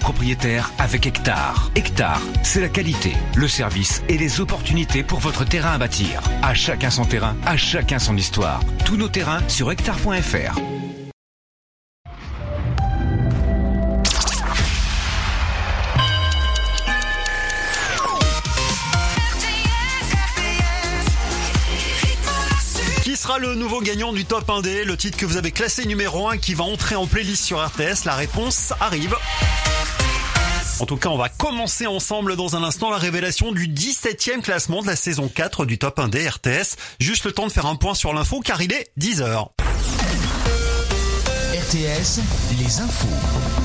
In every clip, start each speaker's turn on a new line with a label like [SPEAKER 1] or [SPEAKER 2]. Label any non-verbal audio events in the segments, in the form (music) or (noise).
[SPEAKER 1] propriétaire avec Hectare. Hectare, c'est la qualité, le service et les opportunités pour votre terrain à bâtir. À chacun son terrain, à chacun son histoire. Tous nos terrains sur hectare.fr.
[SPEAKER 2] Qui sera le nouveau gagnant du top 1D, le titre que vous avez classé numéro 1 qui va entrer en playlist sur RTS La réponse arrive. En tout cas, on va commencer ensemble dans un instant la révélation du 17e classement de la saison 4 du top 1D RTS. Juste le temps de faire un point sur l'info car il est 10h.
[SPEAKER 3] RTS, les infos.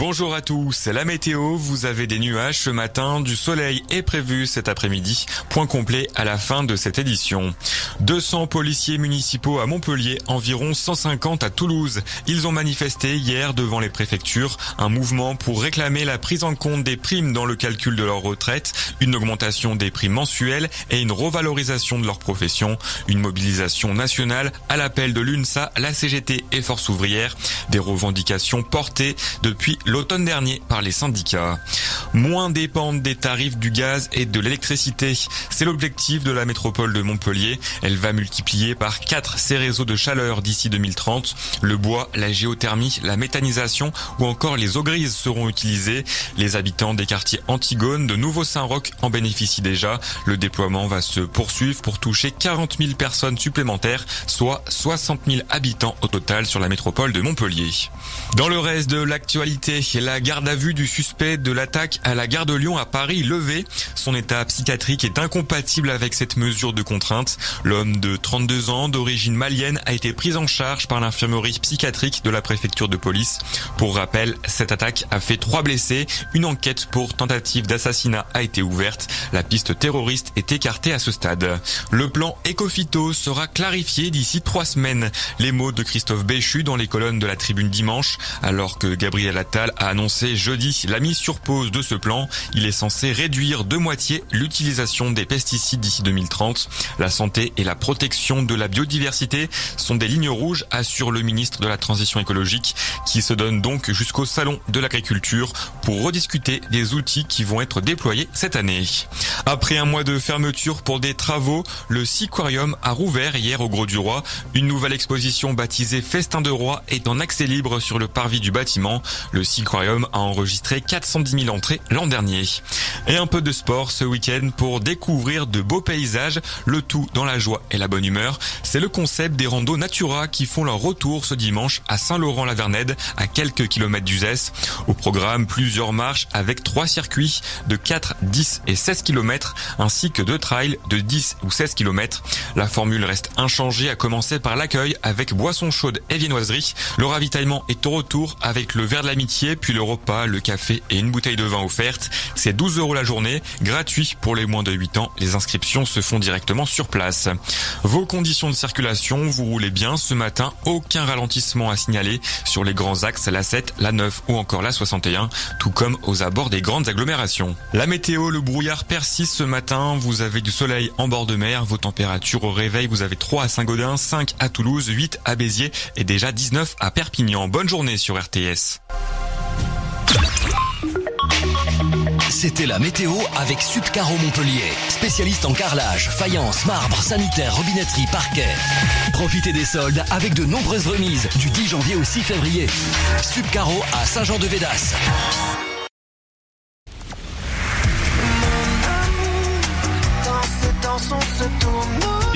[SPEAKER 4] Bonjour à tous, c'est la météo, vous avez des nuages ce matin, du soleil est prévu cet après-midi, point complet à la fin de cette édition. 200 policiers municipaux à Montpellier, environ 150 à Toulouse. Ils ont manifesté hier devant les préfectures. Un mouvement pour réclamer la prise en compte des primes dans le calcul de leur retraite, une augmentation des primes mensuelles et une revalorisation de leur profession, une mobilisation nationale à l'appel de l'UNSA, la CGT et Force ouvrière, des revendications portées depuis l'automne dernier par les syndicats. Moins dépendre des tarifs du gaz et de l'électricité. C'est l'objectif de la métropole de Montpellier. Elle va multiplier par 4 ses réseaux de chaleur d'ici 2030. Le bois, la géothermie, la méthanisation ou encore les eaux grises seront utilisés. Les habitants des quartiers Antigone de Nouveau-Saint-Roch en bénéficient déjà. Le déploiement va se poursuivre pour toucher 40 000 personnes supplémentaires, soit 60 000 habitants au total sur la métropole de Montpellier. Dans le reste de l'actualité, la garde à vue du suspect de l'attaque à la gare de Lyon à Paris levée. Son état psychiatrique est incompatible avec cette mesure de contrainte. L'homme de 32 ans d'origine malienne a été pris en charge par l'infirmerie psychiatrique de la préfecture de police. Pour rappel, cette attaque a fait trois blessés. Une enquête pour tentative d'assassinat a été ouverte. La piste terroriste est écartée à ce stade. Le plan Ecofito sera clarifié d'ici trois semaines. Les mots de Christophe Béchu dans les colonnes de la tribune dimanche, alors que Gabriel Attal a annoncé jeudi la mise sur pause de ce plan. Il est censé réduire de moitié l'utilisation des pesticides d'ici 2030. La santé et la protection de la biodiversité sont des lignes rouges, assure le ministre de la Transition écologique, qui se donne donc jusqu'au salon de l'agriculture pour rediscuter des outils qui vont être déployés cette année. Après un mois de fermeture pour des travaux, le Siquarium a rouvert hier au Gros du Roi. Une nouvelle exposition baptisée Festin de Roi est en accès libre sur le parvis du bâtiment. Aquarium a enregistré 410 000 entrées l'an dernier. Et un peu de sport ce week-end pour découvrir de beaux paysages, le tout dans la joie et la bonne humeur. C'est le concept des randos Natura qui font leur retour ce dimanche à Saint-Laurent-la-Vernède, à quelques kilomètres d'Uzès. Au programme, plusieurs marches avec trois circuits de 4, 10 et 16 km, ainsi que deux trails de 10 ou 16 km. La formule reste inchangée à commencer par l'accueil avec boissons chaudes et viennoiseries. Le ravitaillement est au retour avec le verre de l'amitié, puis le repas, le café et une bouteille de vin offerte. C'est 12 euros la journée, gratuit pour les moins de 8 ans. Les inscriptions se font directement sur place. Vos conditions de circulation, vous roulez bien ce matin, aucun ralentissement à signaler sur les grands axes, la 7, la 9 ou encore la 61, tout comme aux abords des grandes agglomérations. La météo, le brouillard persiste ce matin, vous avez du soleil en bord de mer, vos températures au réveil, vous avez 3 à Saint-Gaudin, 5 à Toulouse, 8 à Béziers et déjà 19 à Perpignan. Bonne journée sur RTS.
[SPEAKER 3] C'était la météo avec Subcaro Montpellier, spécialiste en carrelage, faïence, marbre, sanitaire, robinetterie, parquet. Profitez des soldes avec de nombreuses remises du 10 janvier au 6 février. Subcaro à Saint-Jean-de-Védas.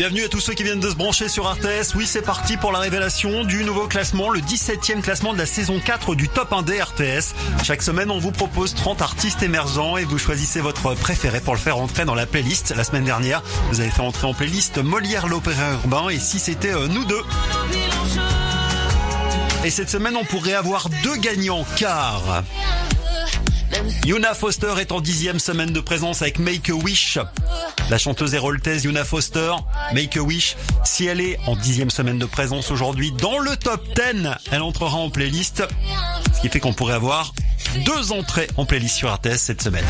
[SPEAKER 2] Bienvenue à tous ceux qui viennent de se brancher sur RTS. Oui, c'est parti pour la révélation du nouveau classement, le 17e classement de la saison 4 du Top 1D RTS. Chaque semaine, on vous propose 30 artistes émergents et vous choisissez votre préféré pour le faire entrer dans la playlist. La semaine dernière, vous avez fait entrer en playlist Molière l'opéra urbain et si c'était euh, nous deux. Et cette semaine, on pourrait avoir deux gagnants car Yuna Foster est en dixième semaine de présence avec Make a Wish. La chanteuse héroltaise Yuna Foster, Make a Wish, si elle est en dixième semaine de présence aujourd'hui dans le top 10, elle entrera en playlist. Ce qui fait qu'on pourrait avoir deux entrées en playlist sur RTS cette semaine.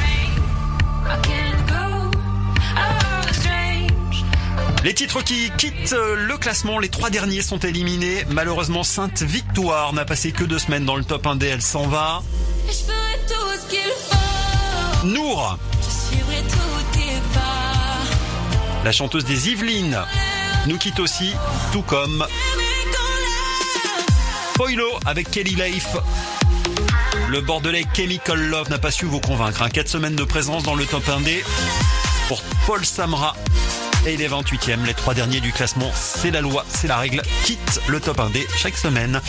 [SPEAKER 2] Les titres qui quittent le classement, les trois derniers sont éliminés. Malheureusement, Sainte Victoire n'a passé que deux semaines dans le top 1D, elle s'en va.
[SPEAKER 5] Je ferai tout
[SPEAKER 6] Nour. La chanteuse des Yvelines nous quitte aussi, tout comme Poilo avec Kelly Leif. Le Bordelais Chemical Love n'a pas su vous convaincre. Un 4 semaines de présence dans le top 1D pour Paul Samra et il est 28e. Les trois derniers du classement, c'est la loi, c'est la règle. Quitte le top 1D chaque semaine.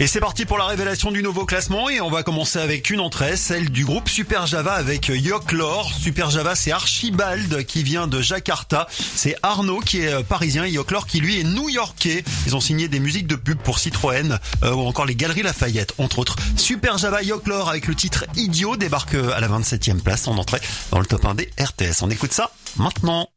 [SPEAKER 6] Et c'est parti pour la révélation du nouveau classement et on va commencer avec une entrée, celle du groupe Super Java avec Yoklor. Super Java, c'est Archibald qui vient de Jakarta. C'est Arnaud qui est euh, parisien et Yoklor qui lui est new-yorkais. Ils ont signé des musiques de pub pour Citroën euh, ou encore les Galeries Lafayette, entre autres. Super Java Yoklor avec le titre Idiot débarque euh, à la 27e place en entrée dans le top 1D RTS. On écoute ça maintenant.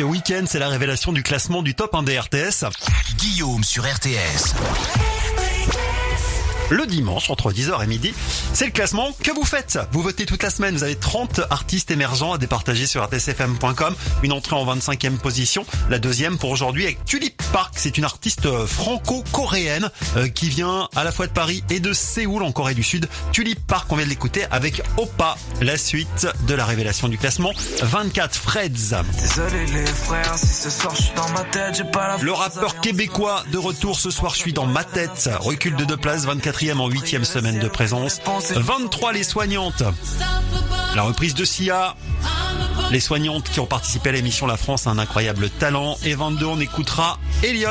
[SPEAKER 2] marqué week-end, c'est la révélation du classement du top 1 des RTS.
[SPEAKER 7] Guillaume sur RTS.
[SPEAKER 2] Le dimanche, entre 10h et midi, c'est le classement que vous faites. Vous votez toute la semaine. Vous avez 30 artistes émergents à départager sur rtsfm.com. Une entrée en 25e position. La deuxième pour aujourd'hui avec Tulip Park. C'est une artiste euh, franco-coréenne euh, qui vient à la fois de Paris et de Séoul en Corée du Sud. Tulip Park, on vient de l'écouter avec Opa, la suite de la révélation du classement 24 Freds.
[SPEAKER 8] Désolé
[SPEAKER 2] Le rappeur québécois de retour ce soir, je suis dans ma tête. Recul de deux places, 24e en 8e semaine de présence. 23 les soignantes. La reprise de Sia les soignantes qui ont participé à l'émission La France a un incroyable talent. Et 22, on écoutera Elliot.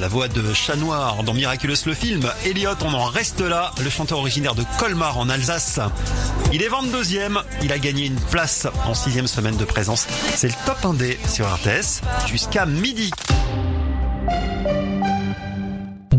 [SPEAKER 2] La voix de Chat Noir dans Miraculous le film. Elliot, on en reste là, le chanteur originaire de Colmar en Alsace. Il est 22e, il a gagné une place en sixième semaine de présence. C'est le top 1D sur RTS jusqu'à midi.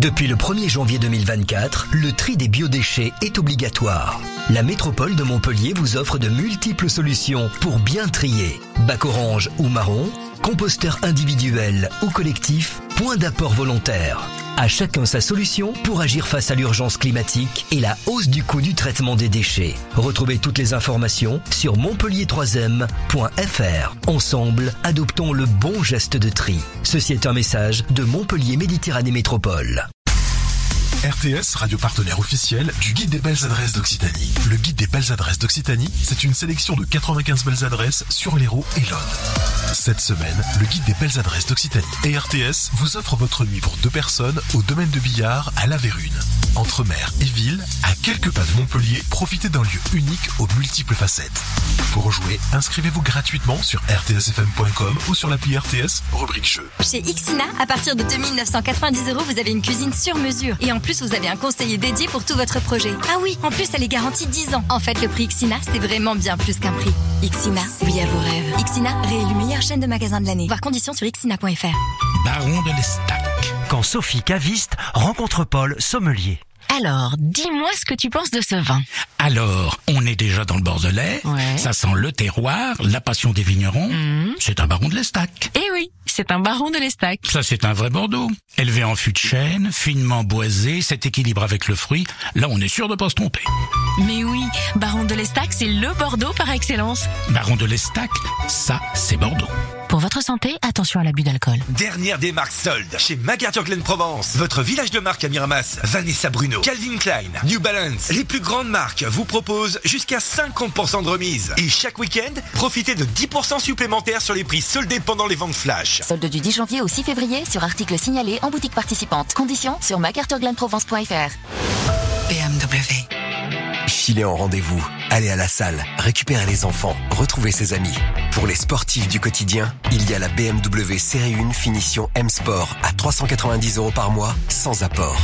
[SPEAKER 3] Depuis le 1er janvier 2024, le tri des biodéchets est obligatoire. La métropole de Montpellier vous offre de multiples solutions pour bien trier. Bac orange ou marron, composteur individuel ou collectif, point d'apport volontaire. À chacun sa solution pour agir face à l'urgence climatique et la hausse du coût du traitement des déchets. Retrouvez toutes les informations sur montpellier3m.fr. Ensemble, adoptons le bon geste de tri. Ceci est un message de Montpellier Méditerranée Métropole.
[SPEAKER 9] RTS, radio partenaire officiel du Guide des belles adresses d'Occitanie. Le Guide des belles adresses d'Occitanie, c'est une sélection de 95 belles adresses sur l'Hérault et l'Aude. Cette semaine, le Guide des belles adresses d'Occitanie et RTS vous offre votre nuit pour deux personnes au domaine de billard à La Vérune. Entre mer et ville, à quelques pas de Montpellier, profitez d'un lieu unique aux multiples facettes. Pour jouer, inscrivez-vous gratuitement sur rtsfm.com ou sur l'appli RTS, rubrique jeu.
[SPEAKER 10] Chez Ixina, à partir de 2990 euros, vous avez une cuisine sur mesure. Et en plus, vous avez un conseiller dédié pour tout votre projet. Ah oui, en plus, elle est garantie 10 ans. En fait, le prix Ixina, c'est vraiment bien plus qu'un prix. Ixina, oui à vos rêves. Ixina, réélu meilleure chaîne de magasins de l'année. Voir conditions sur ixina.fr.
[SPEAKER 11] Baron de l'Estac. Quand Sophie Caviste rencontre Paul Sommelier.
[SPEAKER 12] Alors, dis-moi ce que tu penses de ce vin.
[SPEAKER 11] Alors, on est déjà dans le Bordelais.
[SPEAKER 12] Ouais.
[SPEAKER 11] Ça sent le terroir, la passion des vignerons.
[SPEAKER 12] Mhm.
[SPEAKER 11] C'est un baron de l'Estac.
[SPEAKER 12] Eh oui, c'est un baron de l'Estac.
[SPEAKER 11] Ça, c'est un vrai Bordeaux. Élevé en fût de chêne, finement boisé, cet équilibre avec le fruit. Là, on est sûr de pas se tromper.
[SPEAKER 12] Mais oui, baron de l'Estac, c'est le Bordeaux par excellence.
[SPEAKER 11] Baron de l'Estac, ça, c'est Bordeaux.
[SPEAKER 12] Pour votre santé, attention à l'abus d'alcool.
[SPEAKER 13] Dernière démarque solde chez MacArthur Glen Provence. Votre village de marque à Miramas, Vanessa Bruno, Calvin Klein, New Balance. Les plus grandes marques vous proposent jusqu'à 50% de remise. Et chaque week-end, profitez de 10% supplémentaires sur les prix soldés pendant les ventes flash.
[SPEAKER 10] Solde du 10 janvier au 6 février sur articles signalés en boutique participante. Conditions sur macarthurglenprovence.fr.
[SPEAKER 14] BMW. Filez en rendez-vous, allez à la salle, récupérez les enfants, retrouvez ses amis. Pour les sportifs du quotidien, il y a la BMW Série 1 finition M Sport à 390 euros par mois, sans apport.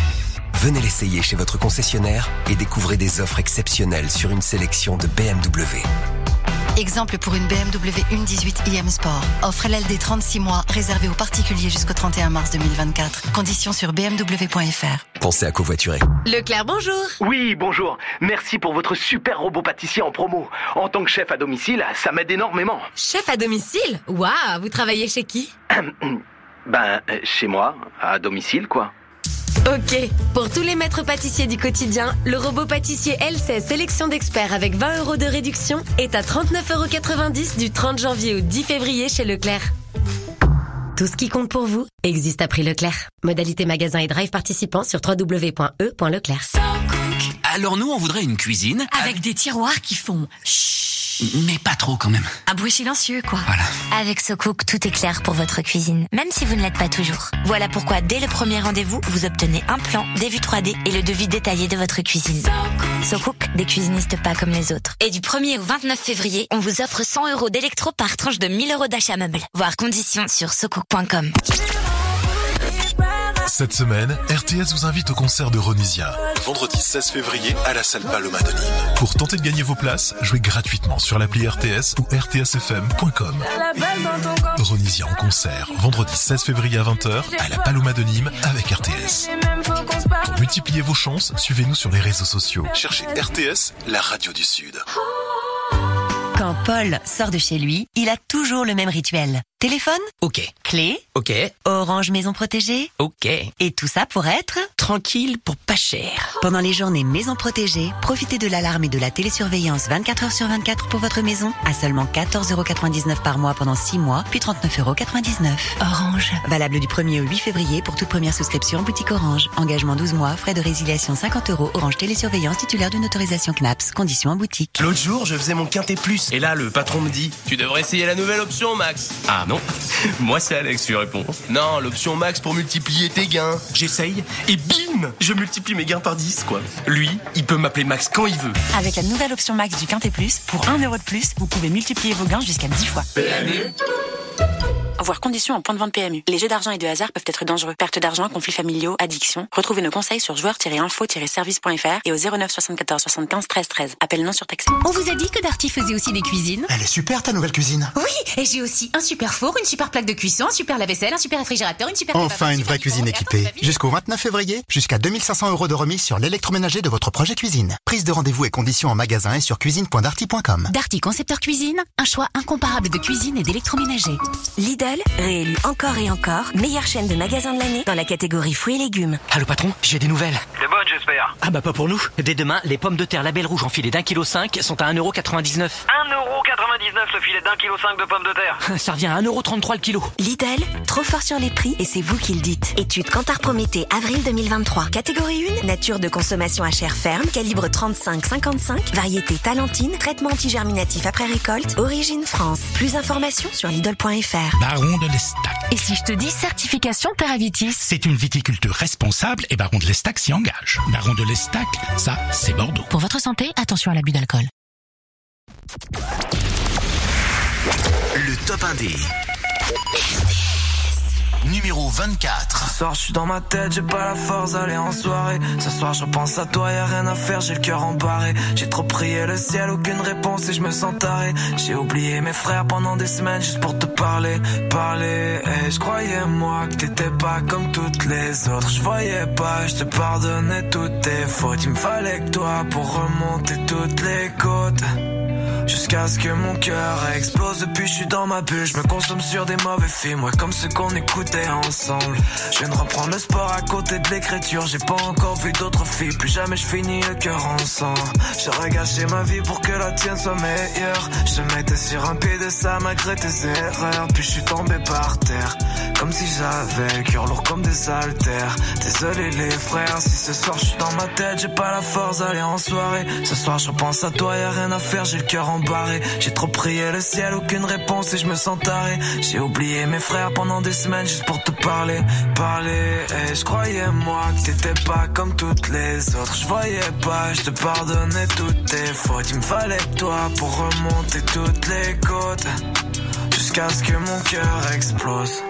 [SPEAKER 14] Venez l'essayer chez votre concessionnaire et découvrez des offres exceptionnelles sur une sélection de BMW.
[SPEAKER 15] Exemple pour une BMW 1.18 IM Sport. Offre LLD 36 mois, réservée aux particuliers jusqu'au 31 mars 2024. Conditions sur bmw.fr.
[SPEAKER 14] Pensez à covoiturer.
[SPEAKER 10] Leclerc, bonjour.
[SPEAKER 7] Oui, bonjour. Merci pour votre super robot pâtissier en promo. En tant que chef à domicile, ça m'aide énormément.
[SPEAKER 10] Chef à domicile? Waouh, vous travaillez chez qui? (clears throat)
[SPEAKER 7] Ben, chez moi, à domicile, quoi.
[SPEAKER 16] Ok, pour tous les maîtres pâtissiers du quotidien, le robot pâtissier L16 sélection d'experts avec 20 euros de réduction est à 39,90 euros du 30 janvier au 10 février chez Leclerc. Tout ce qui compte pour vous existe à prix Leclerc. Modalité magasin et drive participant sur www.e.leclerc.
[SPEAKER 17] Alors nous, on voudrait une cuisine.
[SPEAKER 15] Avec des tiroirs qui font chut.
[SPEAKER 17] Mais pas trop quand même.
[SPEAKER 15] Un bruit silencieux, quoi.
[SPEAKER 17] Voilà.
[SPEAKER 10] Avec SoCook, tout est clair pour votre cuisine, même si vous ne l'êtes pas toujours. Voilà pourquoi, dès le premier rendez-vous, vous obtenez un plan, des vues 3D et le devis détaillé de votre cuisine. SoCook, des cuisinistes pas comme les autres. Et du 1er au 29 février, on vous offre 100 euros d'électro par tranche de 1000 euros d'achat meuble. Voir conditions sur socook.com.
[SPEAKER 9] Cette semaine, RTS vous invite au concert de Ronisia, vendredi 16 février à la salle Paloma de Nîmes. Pour tenter de gagner vos places, jouez gratuitement sur l'appli RTS ou rtsfm.com. Ronisia en concert, vendredi 16 février à 20h à la Paloma de Nîmes avec RTS. Pour multiplier vos chances, suivez-nous sur les réseaux sociaux. Cherchez RTS, la radio du Sud.
[SPEAKER 18] Quand Paul sort de chez lui, il a toujours le même rituel. Téléphone
[SPEAKER 17] Ok.
[SPEAKER 18] Clé
[SPEAKER 17] Ok.
[SPEAKER 18] Orange Maison Protégée
[SPEAKER 17] Ok.
[SPEAKER 18] Et tout ça pour être
[SPEAKER 17] Tranquille pour pas cher.
[SPEAKER 18] Pendant les journées Maison Protégée, profitez de l'alarme et de la télésurveillance 24 heures sur 24 pour votre maison à seulement 14,99€ par mois pendant 6 mois, puis 39,99€.
[SPEAKER 12] Orange.
[SPEAKER 18] Valable du 1er au 8 février pour toute première souscription boutique Orange. Engagement 12 mois, frais de résiliation 50 euros. Orange Télésurveillance titulaire d'une autorisation CNAPS. Conditions en boutique.
[SPEAKER 19] L'autre jour, je faisais mon quintet plus. Et là, le patron me dit Tu devrais essayer la nouvelle option, Max. Ah non (laughs) Moi, c'est Alex qui réponds. Non, l'option Max pour multiplier tes gains. J'essaye et bim Je multiplie mes gains par 10, quoi. Lui, il peut m'appeler Max quand il veut.
[SPEAKER 20] Avec la nouvelle option Max du Quintet Plus, pour 1 euro de plus, vous pouvez multiplier vos gains jusqu'à 10 fois.
[SPEAKER 19] PMU
[SPEAKER 21] Voir conditions en point de vente PMU. Les jeux d'argent et de hasard peuvent être dangereux. Perte d'argent, conflits familiaux, addiction. Retrouvez nos conseils sur joueurs-info-service.fr et au 09 74 75 13 13. Appel non surtaxé.
[SPEAKER 12] On vous a dit que Darty faisait aussi des
[SPEAKER 22] Elle est super ta nouvelle cuisine.
[SPEAKER 12] Oui, et j'ai aussi un super four, une super plaque de cuisson, un super lave-vaisselle, un super réfrigérateur, une super...
[SPEAKER 22] Enfin une vraie cuisine équipée. Jusqu'au 29 février, jusqu'à 2500 euros de remise sur l'électroménager de votre projet cuisine. Prise de rendez-vous et conditions en magasin et sur cuisine.darty.com.
[SPEAKER 12] Darty Concepteur Cuisine, un choix incomparable de cuisine et d'électroménager.
[SPEAKER 23] Lidl, réélu encore et encore, meilleure chaîne de magasins de l'année dans la catégorie fruits et légumes.
[SPEAKER 24] Allô patron, j'ai des nouvelles.
[SPEAKER 25] Des bonnes, j'espère.
[SPEAKER 24] Ah bah pas pour nous. Dès demain, les pommes de terre label rouge en filet d'un kilo 5 sont à 1,99€.
[SPEAKER 25] 1,99€ le filet d'un kilo 5 de pommes de terre. (laughs)
[SPEAKER 24] Ça revient à 1,33€ le kilo.
[SPEAKER 23] Lidl, trop fort sur les prix et c'est vous qui le dites. Étude Cantar Prométhée, avril 2023. Catégorie 1, nature de consommation à chair ferme, calibre 35-55, variété talentine, traitement antigerminatif après récolte, origine France. Plus d'informations sur Lidl.fr.
[SPEAKER 11] Baron de l'Estac.
[SPEAKER 26] Et si je te dis certification Terravitis
[SPEAKER 11] C'est une viticulture responsable et Baron de l'Estac s'y engage. Baron de l'Estac, ça, c'est Bordeaux.
[SPEAKER 26] Pour votre santé, attention à l'abus d'alcool.
[SPEAKER 7] Le top 1 des numéro 24.
[SPEAKER 8] Ce soir, je suis dans ma tête, j'ai pas la force d'aller en soirée. Ce soir, je repense à toi, y'a rien à faire, j'ai le cœur embarré. J'ai trop prié le ciel, aucune réponse et je me sens taré. J'ai oublié mes frères pendant des semaines juste pour te parler, parler. Et je croyais moi que t'étais pas comme toutes les autres. Je voyais pas, je te pardonnais toutes tes fautes. Il me fallait que toi pour remonter toutes les côtes. to Jusqu'à ce que mon cœur explose. Depuis je suis dans ma bulle Je me consomme sur des mauvais films. Ouais comme ceux qu'on écoutait ensemble. Je viens de reprendre le sport à côté de l'écriture. J'ai pas encore vu d'autres filles. Plus jamais je finis le cœur en sang. J'aurais gâché ma vie pour que la tienne soit meilleure. Je mettais sur un pied de ça malgré tes erreurs. Puis je suis tombé par terre. Comme si j'avais cœur lourd comme des haltères. Désolé les frères Si ce soir je suis dans ma tête J'ai pas la force d'aller en soirée. Ce soir je repense à toi Y'a rien à faire J'ai le cœur en j'ai trop prié le ciel, aucune réponse et je me sens taré. J'ai oublié mes frères pendant des semaines juste pour te parler, parler. Et je croyais moi que t'étais pas comme toutes les autres. Je voyais pas, je te pardonnais toutes tes fautes. Il me fallait toi pour remonter toutes les côtes. Jusqu'à ce que mon cœur explose.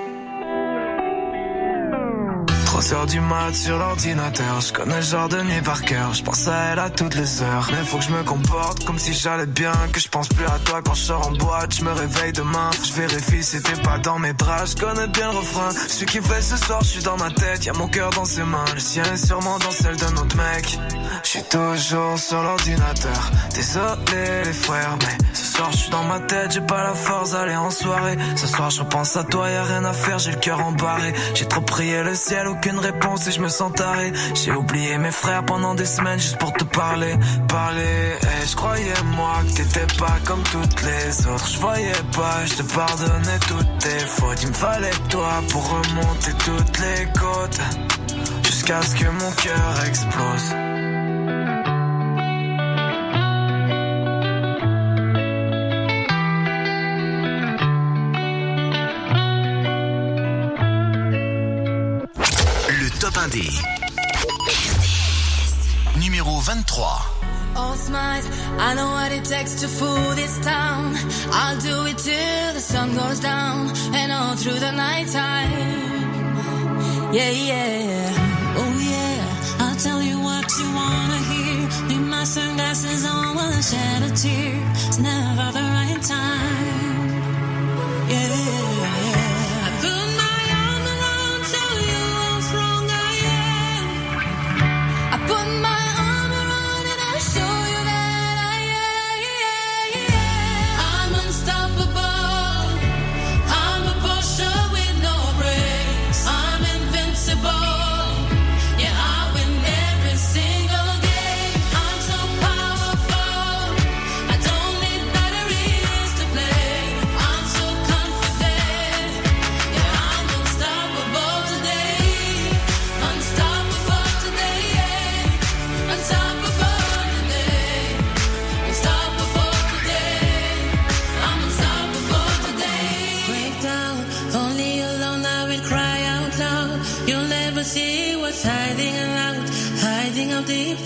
[SPEAKER 8] 3 heures du mat sur l'ordinateur, je connais le genre de nuit par cœur, je pense à elle à toutes les heures. Mais faut que je me comporte comme si j'allais bien, que je pense plus à toi quand je sors en boîte, je me réveille demain, je vérifie si t'es pas dans mes bras, je connais bien le refrain. Ce qui fait ce soir, je suis dans ma tête, y a mon cœur dans ses mains, le sien est sûrement dans celle d'un autre mec. Je suis toujours sur l'ordinateur, désolé les frères, mais ce soir je suis dans ma tête, j'ai pas la force d'aller en soirée. Ce soir je repense à toi, y a rien à faire, j'ai le cœur embarré. J'ai trop prié le ciel, réponse et je me sens taré. J'ai oublié mes frères pendant des semaines juste pour te parler, parler. Et je croyais moi que t'étais pas comme toutes les autres. Je voyais pas, je te pardonnais toutes tes fautes. Il me fallait toi pour remonter toutes les côtes. Jusqu'à ce que mon cœur explose.
[SPEAKER 7] Top 1 des numéro 23.
[SPEAKER 5] All smiles, I know what it takes to fool this town. I'll do it till the sun goes down and all through the night time. Yeah, yeah. Oh, yeah. I'll tell you what you wanna hear. My sunglasses on while I shed a tear. It's never the right time. Yeah.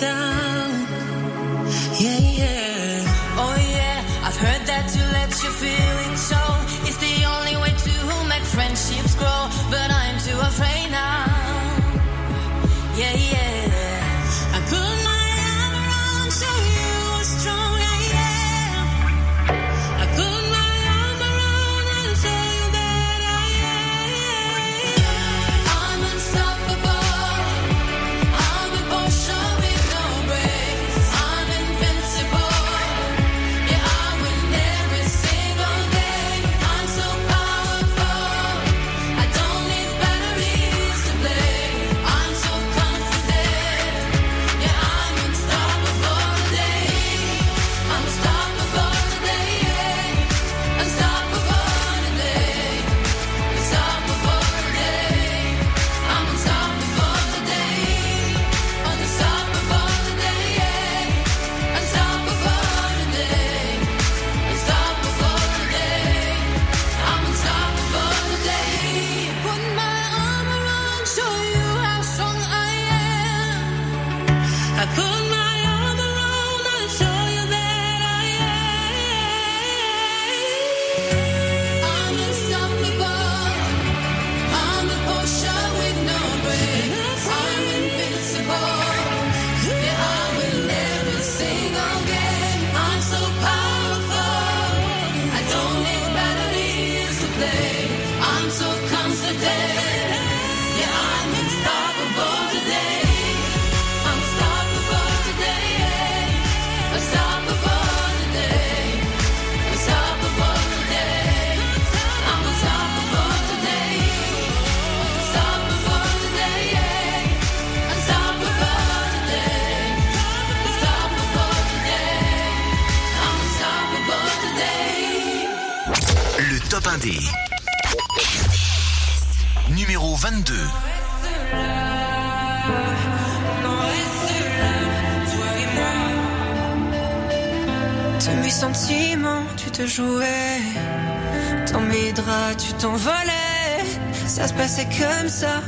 [SPEAKER 5] Out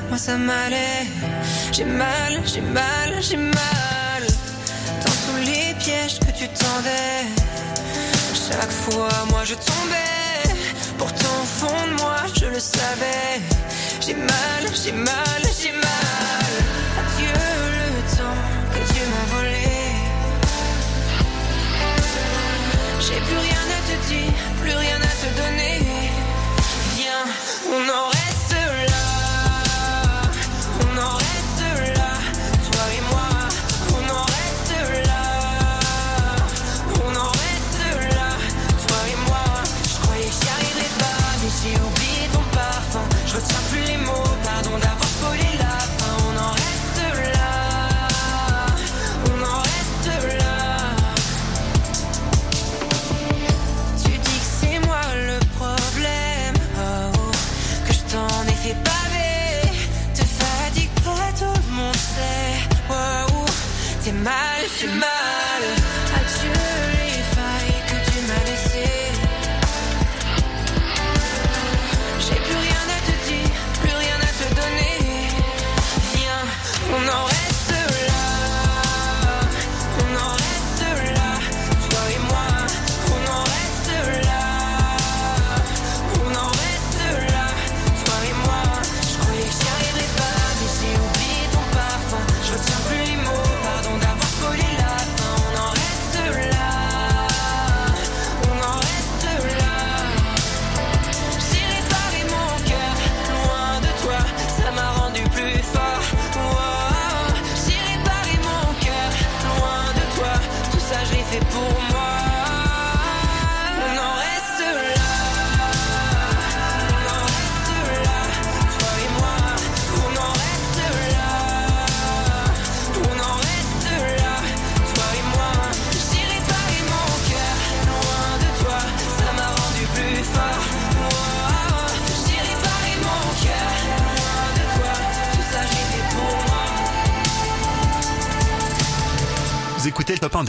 [SPEAKER 6] moi ça m'allait. J'ai mal, j'ai mal, j'ai mal. Dans tous les pièges que tu tendais. Chaque fois, moi je tombais. Pourtant, au fond de moi, je le savais. J'ai mal, j'ai mal, j'ai mal. Adieu le temps que Dieu m'a volé. J'ai plus rien à te dire, plus rien à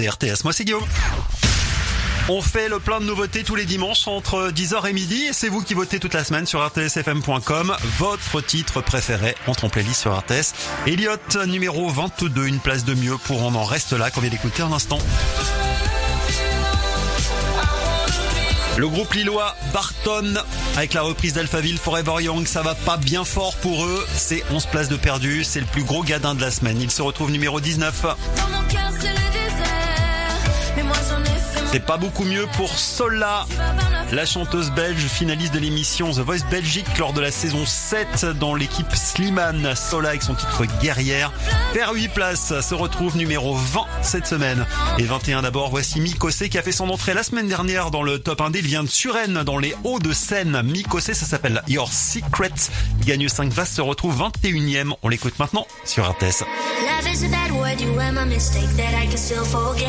[SPEAKER 2] écoutez le top 1 des RTS, moi c'est Guillaume. On fait le plein de nouveautés tous les dimanches entre 10h et midi c'est vous qui votez toute la semaine sur rtsfm.com votre titre préféré entre en playlist sur RTS. Elliot numéro 22, une place de mieux pour On en reste là qu'on vient d'écouter un instant. Le groupe lillois Barton avec la reprise d'Alphaville Forever Young, ça va pas bien fort pour eux. C'est 11 places de perdu, c'est le plus gros gadin de la semaine. Il se retrouve numéro 19.
[SPEAKER 27] Dans mon cœur, C'est
[SPEAKER 2] pas beaucoup mieux pour Sola, la chanteuse belge finaliste de l'émission The Voice Belgique lors de la saison 7 dans l'équipe Slimane. Sola avec son titre Guerrière perd 8 places, se retrouve numéro 20 cette semaine. Et 21 d'abord, voici Mikosé qui a fait son entrée la semaine dernière dans le top 1D. Il vient de Suresnes dans les Hauts-de-Seine. Mikosé, ça s'appelle Your Secret. Il gagne 5 places, se retrouve 21ème. On l'écoute maintenant sur RTS.
[SPEAKER 27] Love is a bad word, you were my mistake that I can still forget.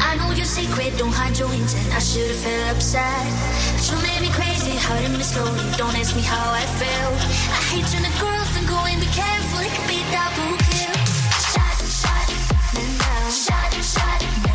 [SPEAKER 27] I know your secret, don't hide your intent. I should have felt upset. You made me crazy, hurting me slowly. Don't ask me how I felt. I hate you and a girlfriend, go and be careful. It could be double kill. Shot, shot, man down. Shot, shot,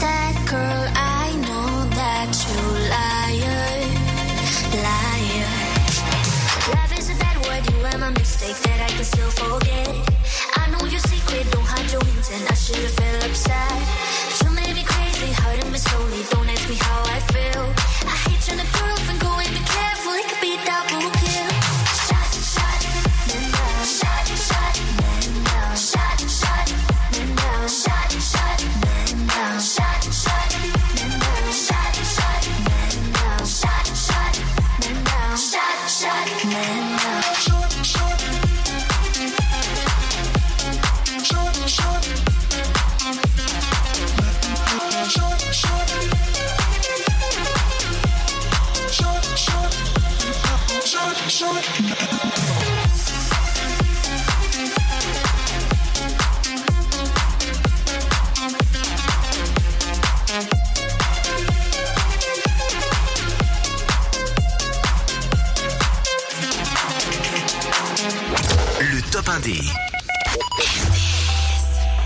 [SPEAKER 27] that girl? I know that you liar Liar Love is a bad word, you am a mistake that I can still forget. I know your secret, don't hide your intent. I should have felt upset.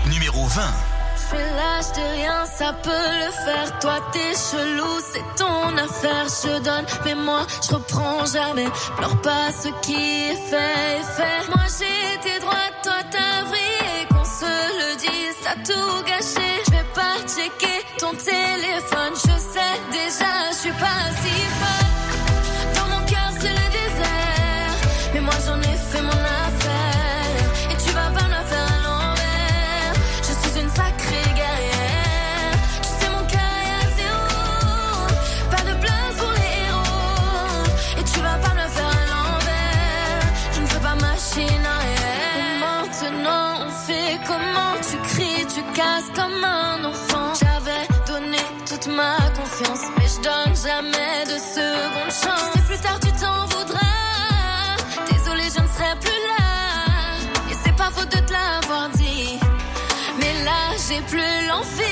[SPEAKER 7] Numéro 20.
[SPEAKER 5] Je suis lâche de rien, ça peut le faire. Toi, t'es chelou, c'est ton affaire. Je donne, mais moi, je reprends jamais. Pleure pas ce qui est fait, est fait. Moi, j'ai été droite, toi, t'as vrillé. Qu'on se le dise, t'as tout gâché. Je vais pas checker ton téléphone, je sais déjà, je suis pas si. seconde chance. Si plus tard tu t'en voudras, désolé, je ne serai plus là. Et c'est pas faux de te l'avoir dit, mais là j'ai plus l'envie.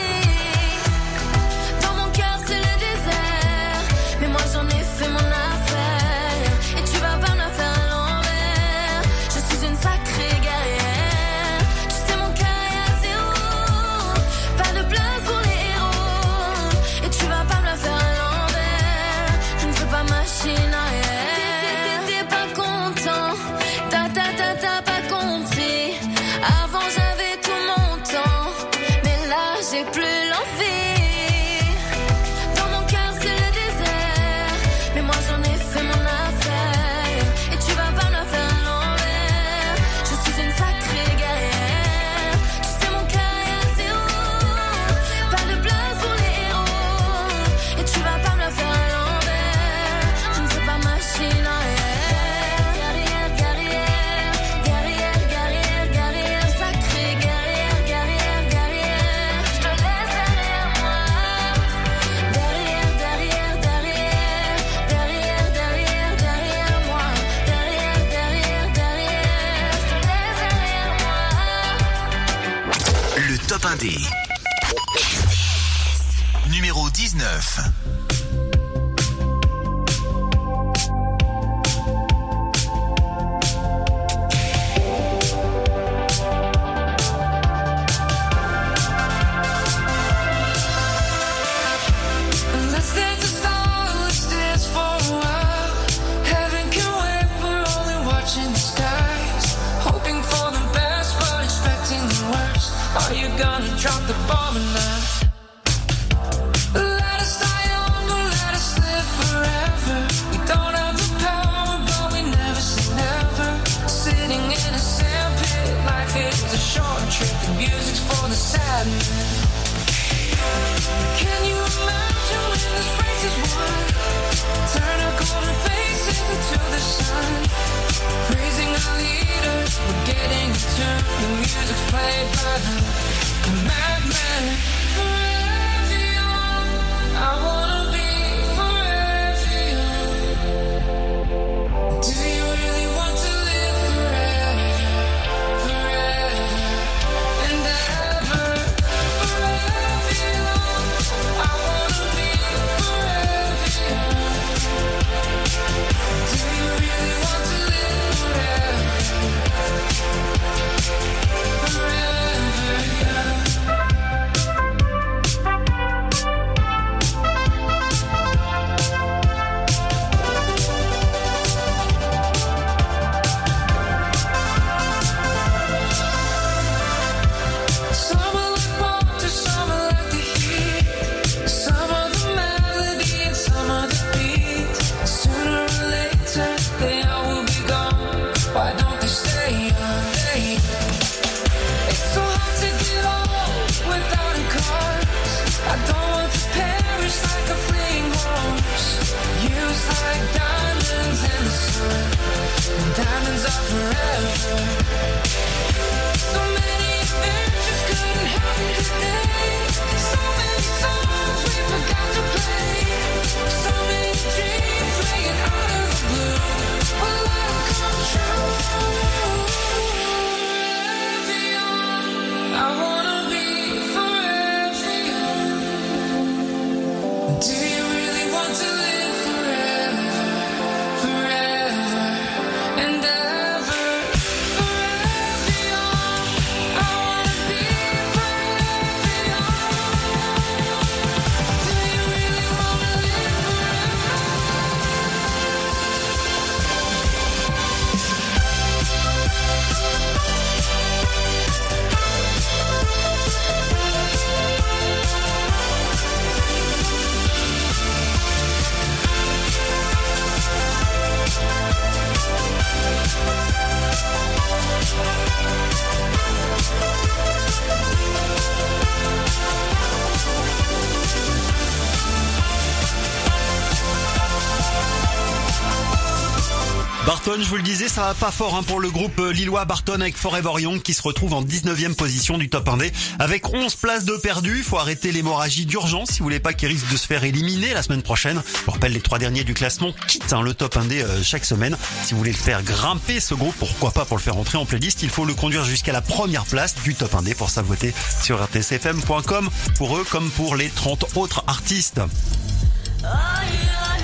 [SPEAKER 2] Vous le disais, ça va pas fort hein, pour le groupe euh, lillois Barton avec Forever Young qui se retrouve en 19e position du top 1D avec 11 places de perdu. Faut arrêter l'hémorragie d'urgence si vous voulez pas qu'il risque de se faire éliminer la semaine prochaine. Je vous rappelle les trois derniers du classement quittent hein, le top 1D euh, chaque semaine. Si vous voulez le faire grimper ce groupe, pourquoi pas pour le faire entrer en playlist, il faut le conduire jusqu'à la première place du top 1D pour ça voter sur rtsfm.com pour eux comme pour les 30 autres artistes.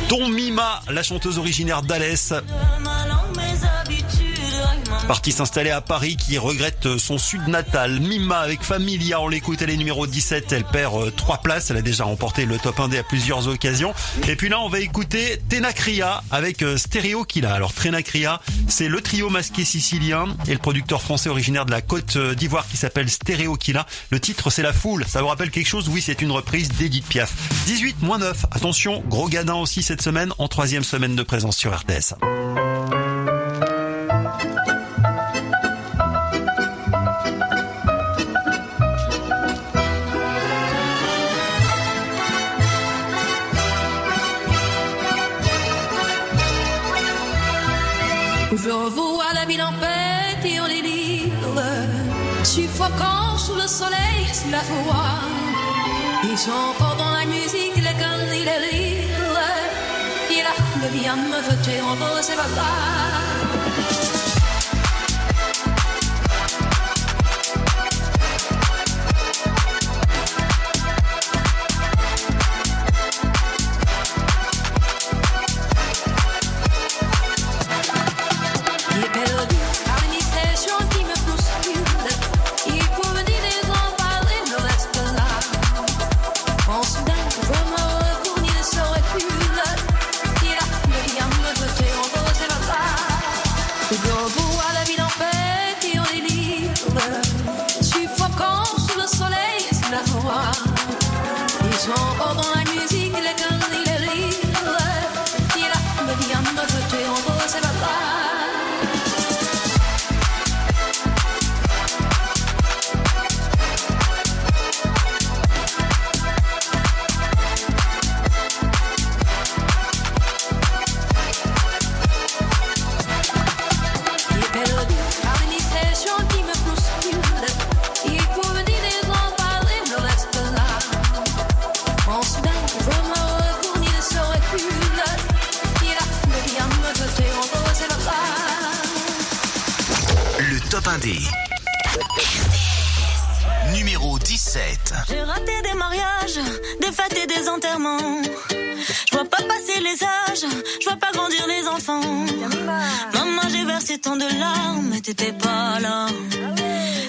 [SPEAKER 2] Don Mima, la chanteuse originaire d'Alès, partie s'installer à Paris qui regrette son sud natal. Mima avec Familia, on l'écoute, elle est numéro 17, elle perd 3 places, elle a déjà remporté le top 1D à plusieurs occasions. Et puis là, on va écouter Tenacria avec euh, Stereo Killa. Alors Tenacria, c'est le trio masqué sicilien et le producteur français originaire de la Côte d'Ivoire qui s'appelle Stereo. Le titre, c'est La Foule. Ça vous rappelle quelque chose? Oui, c'est une reprise d'Edith Piaf. 18 moins 9. Attention, gros gadin aussi cette semaine en troisième semaine de présence sur RTS.
[SPEAKER 6] Soleil, sous la foi. Ils sont dans la musique, les cannes et les rires. Et la foule vient me jeter en beau, c'est pas grave. Le
[SPEAKER 7] top 1D. Numéro 17.
[SPEAKER 28] J'ai raté des mariages, des fêtes et des enterrements. Je vois pas passer les âges, je vois pas grandir les enfants. Maman, j'ai versé tant de larmes, mais t'étais pas là.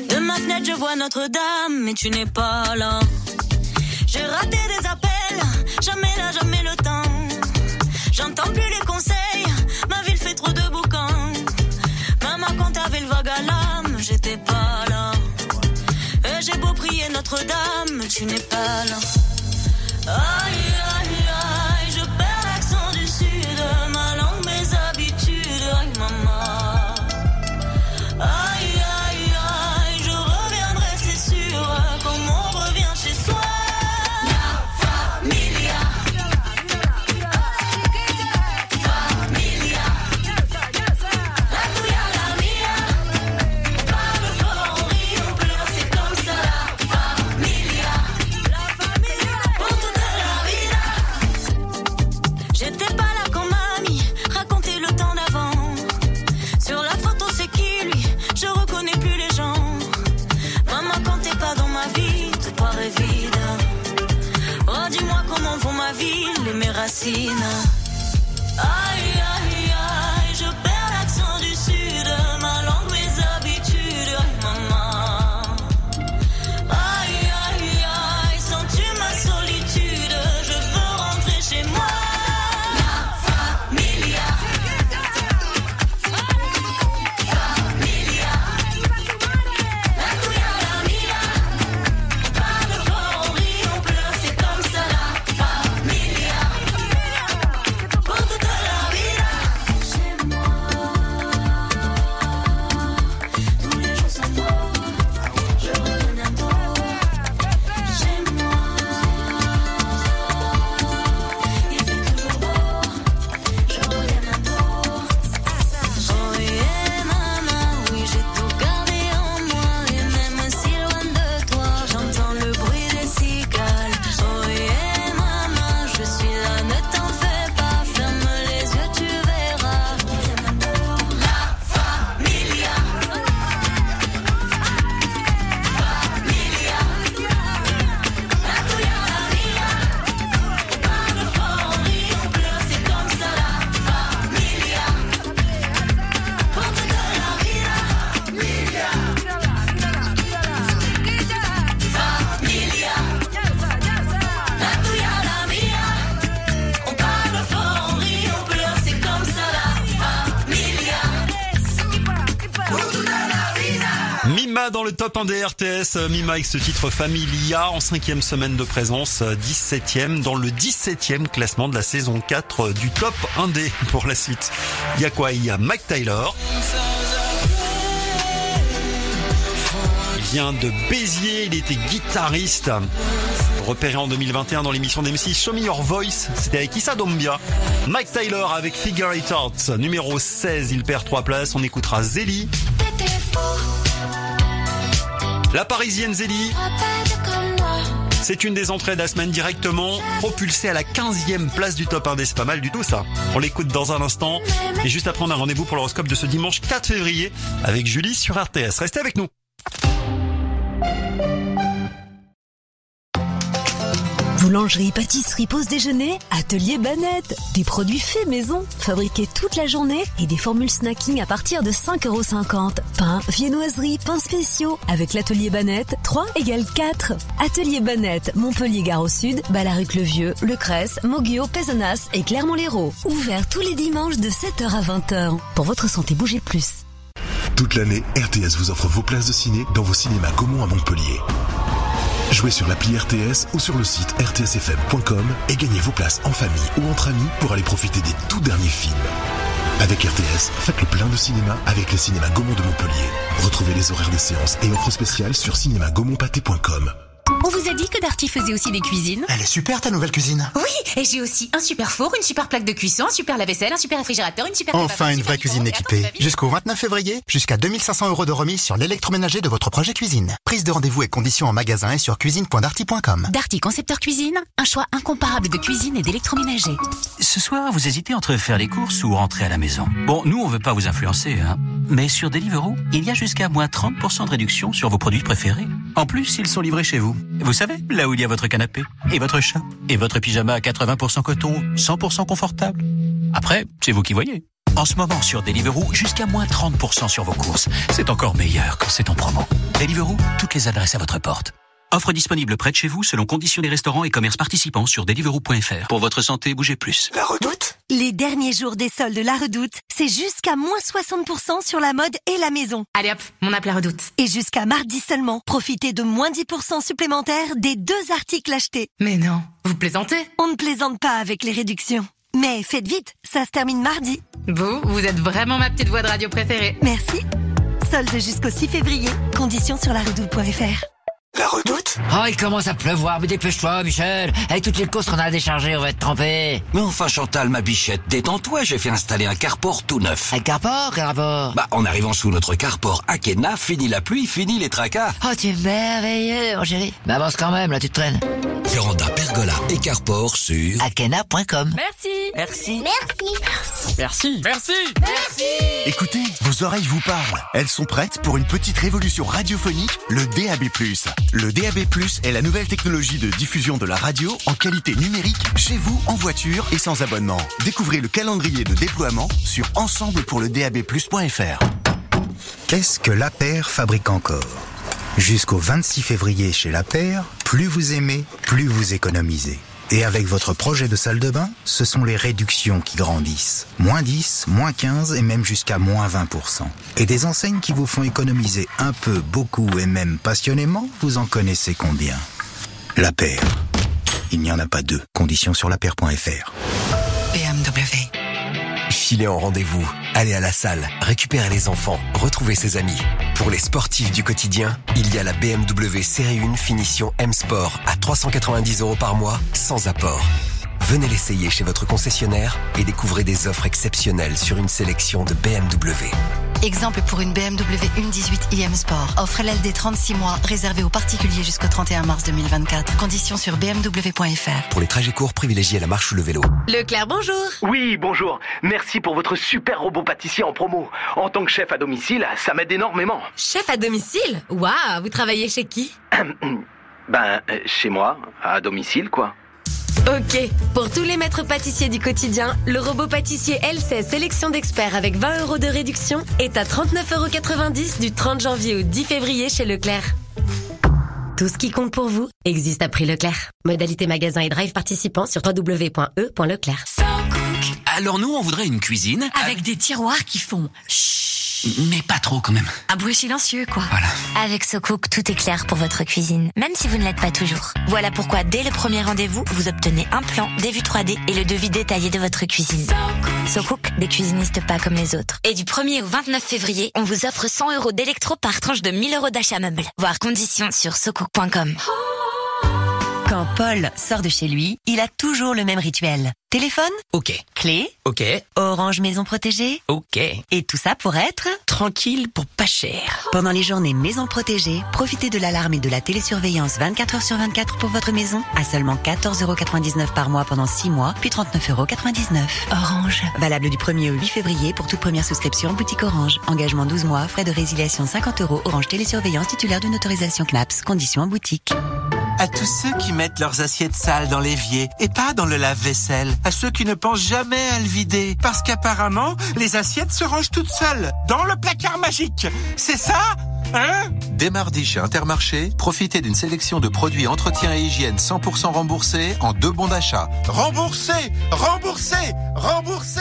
[SPEAKER 28] De ma fenêtre, je vois Notre-Dame, mais tu n'es pas là. J'ai raté des appels, jamais là, jamais le temps. J'entends plus les conseils, ma ville fait trop de boucans. Quand t'avais le vague à l'âme, j'étais pas là. Et j'ai beau prier Notre-Dame, tu n'es pas là. Aïe, aïe, aïe, racines.
[SPEAKER 2] Top 1 des RTS, euh, Mima avec ce titre Familia en cinquième semaine de présence, euh, 17e dans le 17e classement de la saison 4 euh, du top 1D pour la suite. Il y a quoi? Il y a Mike Taylor. Il vient de Béziers, il était guitariste. Repéré en 2021 dans l'émission d'MC Show Me Your Voice, c'était avec Issa Dombia. Mike Taylor avec Figure It Out, numéro 16, il perd 3 places. On écoutera Zélie. La parisienne Zélie. C'est une des entrées de la semaine directement propulsée à la 15e place du top 1D. C'est pas mal du tout ça. On l'écoute dans un instant. Et juste après, on a rendez-vous pour l'horoscope de ce dimanche 4 février avec Julie sur RTS. Restez avec nous.
[SPEAKER 29] Boulangerie, pâtisserie, pause déjeuner, atelier Banette. Des produits faits maison, fabriqués toute la journée et des formules snacking à partir de 5,50€. Pain, viennoiserie, pains spéciaux. Avec l'atelier Banette, 3 égale 4. Atelier Banette, Montpellier Gare au Sud, Ballaruc-le-Vieux, Le Cresse, Moguio, Pézenas et Clermont-Lérault. Ouvert tous les dimanches de 7h à 20h. Pour votre santé, bougez plus.
[SPEAKER 9] Toute l'année, RTS vous offre vos places de ciné dans vos cinémas Gaumont à Montpellier. Jouez sur l'appli RTS ou sur le site rtsfm.com et gagnez vos places en famille ou entre amis pour aller profiter des tout derniers films. Avec RTS, faites le plein de cinéma avec les cinémas Gaumont de Montpellier. Retrouvez les horaires des séances et offres spéciales sur cinémagaumont-pâté.com.
[SPEAKER 16] On vous a dit que Darty faisait aussi des cuisines
[SPEAKER 22] Elle est super ta nouvelle cuisine.
[SPEAKER 16] Oui, et j'ai aussi un super four, une super plaque de cuisson, un super lave-vaisselle, un super réfrigérateur, une super
[SPEAKER 22] Enfin une vraie cuisine équipée. Jusqu'au 29 février, jusqu'à 2500 euros de remise sur l'électroménager de votre projet cuisine. Prise de rendez-vous et conditions en magasin et sur cuisine.darty.com.
[SPEAKER 16] Darty Concepteur Cuisine, un choix incomparable de cuisine et d'électroménager.
[SPEAKER 30] Ce soir, vous hésitez entre faire les courses ou rentrer à la maison. Bon, nous, on veut pas vous influencer, hein. Mais sur Deliveroo, il y a jusqu'à moins 30% de réduction sur vos produits préférés. En plus, ils sont livrés chez vous. Vous savez, là où il y a votre canapé, et votre chat, et votre pyjama à 80% coton, 100% confortable. Après, c'est vous qui voyez. En ce moment, sur Deliveroo, jusqu'à moins 30% sur vos courses. C'est encore meilleur quand c'est en promo. Deliveroo, toutes les adresses à votre porte. Offre disponible près de chez vous selon conditions des restaurants et commerces participants sur deliveroo.fr. Pour votre santé, bougez plus.
[SPEAKER 22] La redoute?
[SPEAKER 29] Les derniers jours des soldes de la Redoute, c'est jusqu'à moins 60% sur la mode et la maison.
[SPEAKER 16] Allez hop, mon appel redoute.
[SPEAKER 29] Et jusqu'à mardi seulement, profitez de moins 10% supplémentaires des deux articles achetés.
[SPEAKER 16] Mais non, vous plaisantez?
[SPEAKER 29] On ne plaisante pas avec les réductions. Mais faites vite, ça se termine mardi.
[SPEAKER 16] Vous, vous êtes vraiment ma petite voix de radio préférée.
[SPEAKER 29] Merci. Solde jusqu'au 6 février. Conditions sur la redoute.fr.
[SPEAKER 22] La redoute
[SPEAKER 10] Oh, il commence à pleuvoir, mais dépêche-toi, Michel. Avec toutes les courses qu'on a à décharger, on va être trempés.
[SPEAKER 3] Mais enfin, Chantal, ma bichette, détends-toi, j'ai fait installer un carport tout neuf.
[SPEAKER 10] Un carport, quel rapport
[SPEAKER 3] Bah, en arrivant sous notre carport Akena, fini la pluie, fini les tracas.
[SPEAKER 10] Oh, tu es merveilleux, mon chéri. Mais avance quand même, là, tu te traînes.
[SPEAKER 3] Véranda, pergola et carport sur
[SPEAKER 10] Akena.com.
[SPEAKER 16] Merci.
[SPEAKER 10] Merci.
[SPEAKER 31] Merci.
[SPEAKER 10] Merci.
[SPEAKER 16] Merci.
[SPEAKER 17] Écoutez, vos oreilles vous parlent. Elles sont prêtes pour une petite révolution radiophonique, le DAB+. Le DAB+, est la nouvelle technologie de diffusion de la radio en qualité numérique chez vous, en voiture et sans abonnement. Découvrez le calendrier de déploiement sur ensemble pour le DAB+.fr.
[SPEAKER 22] Qu'est-ce que La Paire fabrique encore? Jusqu'au 26 février chez La Paire, plus vous aimez, plus vous économisez. Et avec votre projet de salle de bain, ce sont les réductions qui grandissent. Moins 10, moins 15 et même jusqu'à moins 20%. Et des enseignes qui vous font économiser un peu, beaucoup et même passionnément, vous en connaissez combien? La Paire. Il n'y en a pas deux. Conditions sur lapaire.fr.
[SPEAKER 14] BMW. Filez en rendez-vous, allez à la salle, récupérez les enfants, retrouvez ses amis. Pour les sportifs du quotidien, il y a la BMW Série 1 Finition M Sport à 390 euros par mois, sans apport. Venez l'essayer chez votre concessionnaire et découvrez des offres exceptionnelles sur une sélection de BMW.
[SPEAKER 18] Exemple pour une BMW 1.18 iM Sport. Offre LLD 36 mois, réservée aux particuliers jusqu'au 31 mars 2024. Conditions sur bmw.fr.
[SPEAKER 14] Pour les trajets courts, privilégiez la marche ou le vélo.
[SPEAKER 16] Leclerc, bonjour.
[SPEAKER 7] Oui, bonjour. Merci pour votre super robot pâtissier en promo. En tant que chef à domicile, ça m'aide énormément.
[SPEAKER 16] Chef à domicile? Waouh, vous travaillez chez qui? (clears throat)
[SPEAKER 7] Ben, euh, chez moi, à domicile, quoi.
[SPEAKER 16] Ok, pour tous les maîtres pâtissiers du quotidien, le robot pâtissier L16 sélection d'experts avec 20 euros de réduction est à 39,90 euros du 30 janvier au 10 février chez Leclerc. Tout ce qui compte pour vous existe à prix Leclerc. Modalité magasin et drive participants sur www.e.leclerc.
[SPEAKER 32] Alors nous, on voudrait une cuisine
[SPEAKER 16] Avec des tiroirs qui font chut.
[SPEAKER 12] Mais pas trop quand même.
[SPEAKER 33] Un bruit silencieux, quoi.
[SPEAKER 10] Avec SoCook, tout est clair pour votre cuisine, même si vous ne l'êtes pas toujours. Voilà pourquoi, dès le premier rendez-vous, vous obtenez un plan, des vues 3D et le devis détaillé de votre cuisine. SoCook, des cuisinistes pas comme les autres. Et du 1er au 29 février, on vous offre 100 euros d'électro par tranche de 1000 euros d'achat meuble. Voir conditions sur socook.com.
[SPEAKER 18] Quand Paul sort de chez lui, il a toujours le même rituel. Téléphone
[SPEAKER 12] Ok.
[SPEAKER 18] Clé
[SPEAKER 12] Ok.
[SPEAKER 18] Orange Maison Protégée
[SPEAKER 12] Ok.
[SPEAKER 18] Et tout ça pour être
[SPEAKER 12] Tranquille pour pas cher.
[SPEAKER 18] Pendant les journées Maison Protégée, profitez de l'alarme et de la télésurveillance 24 heures sur 24 pour votre maison à seulement 14,99€ par mois pendant 6 mois, puis 39,99€. Orange. Valable du 1er au 8 février pour toute première souscription boutique Orange. Engagement 12 mois, frais de résiliation 50 euros. Orange Télésurveillance titulaire d'une autorisation CNAPS. Conditions en boutique.
[SPEAKER 17] À tous ceux qui mettent leurs assiettes sales dans l'évier et pas dans le lave-vaisselle. À ceux qui ne pensent jamais à le vider. Parce qu'apparemment, les assiettes se rangent toutes seules. Dans le placard magique. C'est ça Hein
[SPEAKER 34] Dès mardi chez Intermarché, profitez d'une sélection de produits entretien et hygiène 100% remboursés en deux bons d'achat.
[SPEAKER 17] Remboursé Remboursé Remboursé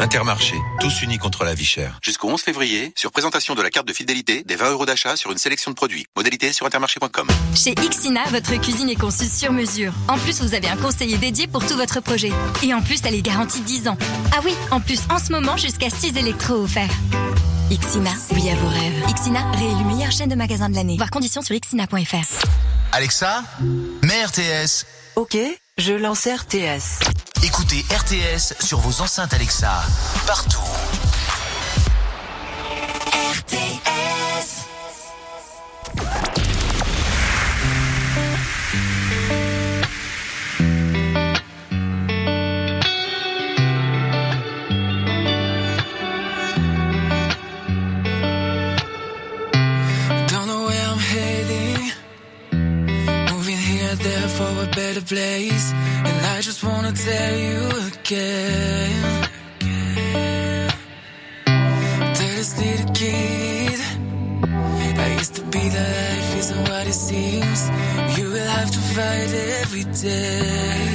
[SPEAKER 34] Intermarché, tous unis contre la vie chère. Jusqu'au 11 février, sur présentation de la carte de fidélité, des 20 euros d'achat sur une sélection de produits. Modalité sur intermarché.com.
[SPEAKER 32] Chez Ixina, votre cuisine est conçue sur mesure. En plus, vous avez un conseiller dédié pour tout votre projet. Et en plus, elle est garantie 10 ans. Ah oui, en plus, en ce moment, jusqu'à 6 électros offerts. Ixina, oui à vos rêves. Ixina, réélu meilleure chaîne de magasins de l'année. Voir conditions sur ixina.fr.
[SPEAKER 7] Alexa, mets RTS.
[SPEAKER 35] Ok, je lance RTS.
[SPEAKER 7] Écoutez RTS sur vos enceintes Alexa, partout.
[SPEAKER 36] RTS.
[SPEAKER 8] Better place. And I just wanna tell you again. That this little kid. I used to be the life isn't what it seems. You will have to fight every day.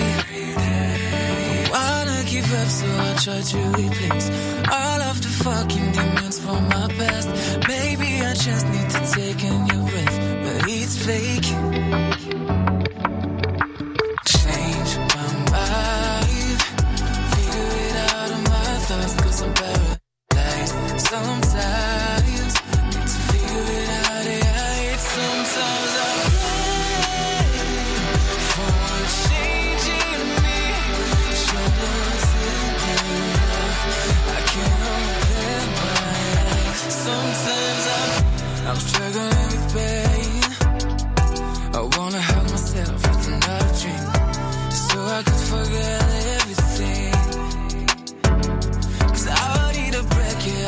[SPEAKER 8] Don't wanna give up, so I try to replace all of the fucking demons from my past. Maybe I just need to take a new breath, but it's fake. some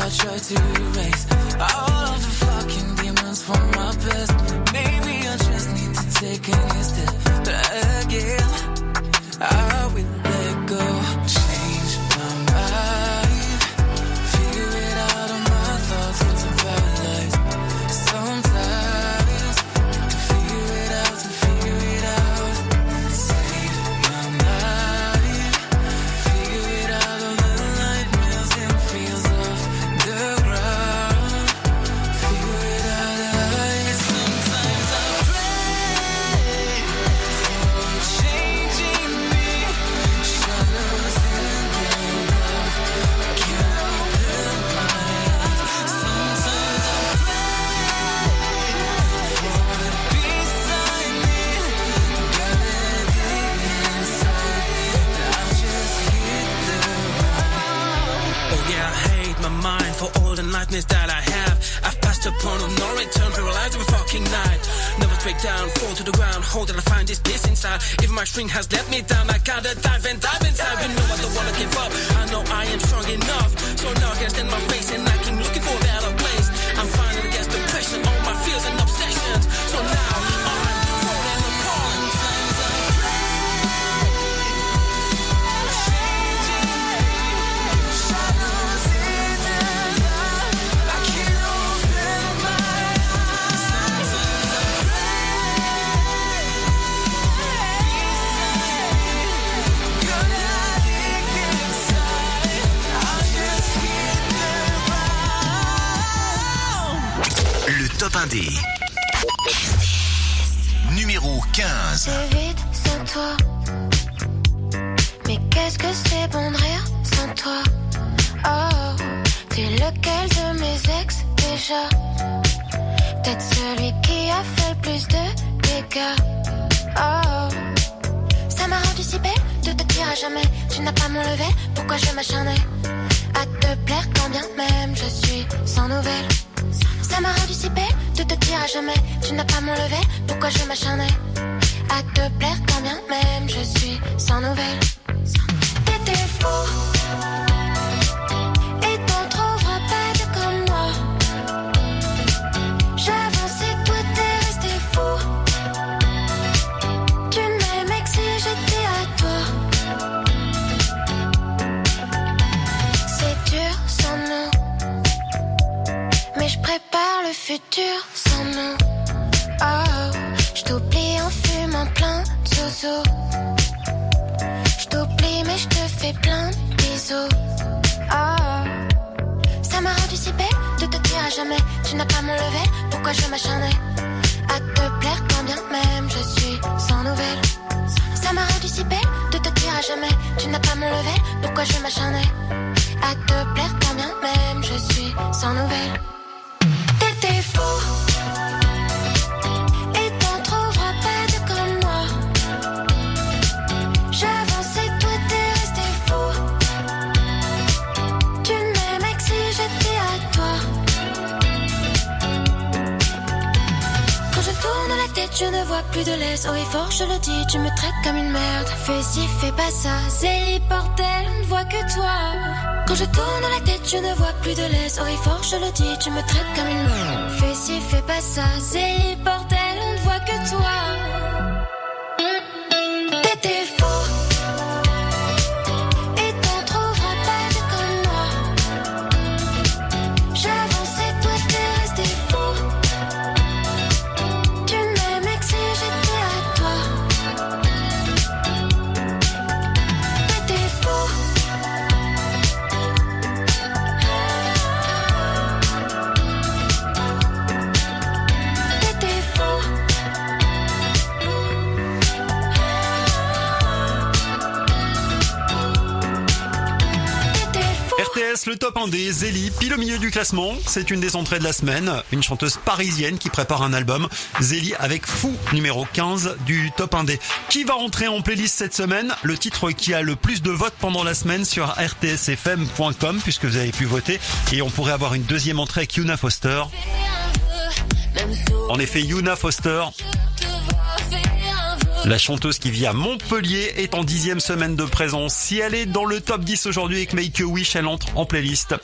[SPEAKER 8] I try to erase all of the fucking demons from my past. Maybe I just need to take again, I
[SPEAKER 37] If has let me down, I gotta
[SPEAKER 27] Quand je tourne la tête, je ne vois plus de laisse. Haut et fort, je le dis, tu me traites comme une merde. Fais ci, fais pas ça. Zélie, bordel, on ne voit que toi. Le
[SPEAKER 2] top 1 des Zélie, pile au milieu du classement. C'est une des entrées de la semaine. Une chanteuse parisienne qui prépare un album. Zélie avec Fou, numéro 15 du top 1 des. Qui va entrer en playlist cette semaine? Le titre qui a le plus de votes pendant la semaine sur rtsfm.com puisque vous avez pu voter. Et on pourrait avoir une deuxième entrée avec Yuna Foster. En effet, Yuna Foster, la chanteuse qui vit à Montpellier est en dixième semaine de présence. Si elle est dans le top 10 aujourd'hui avec Make a Wish, elle entre en playlist.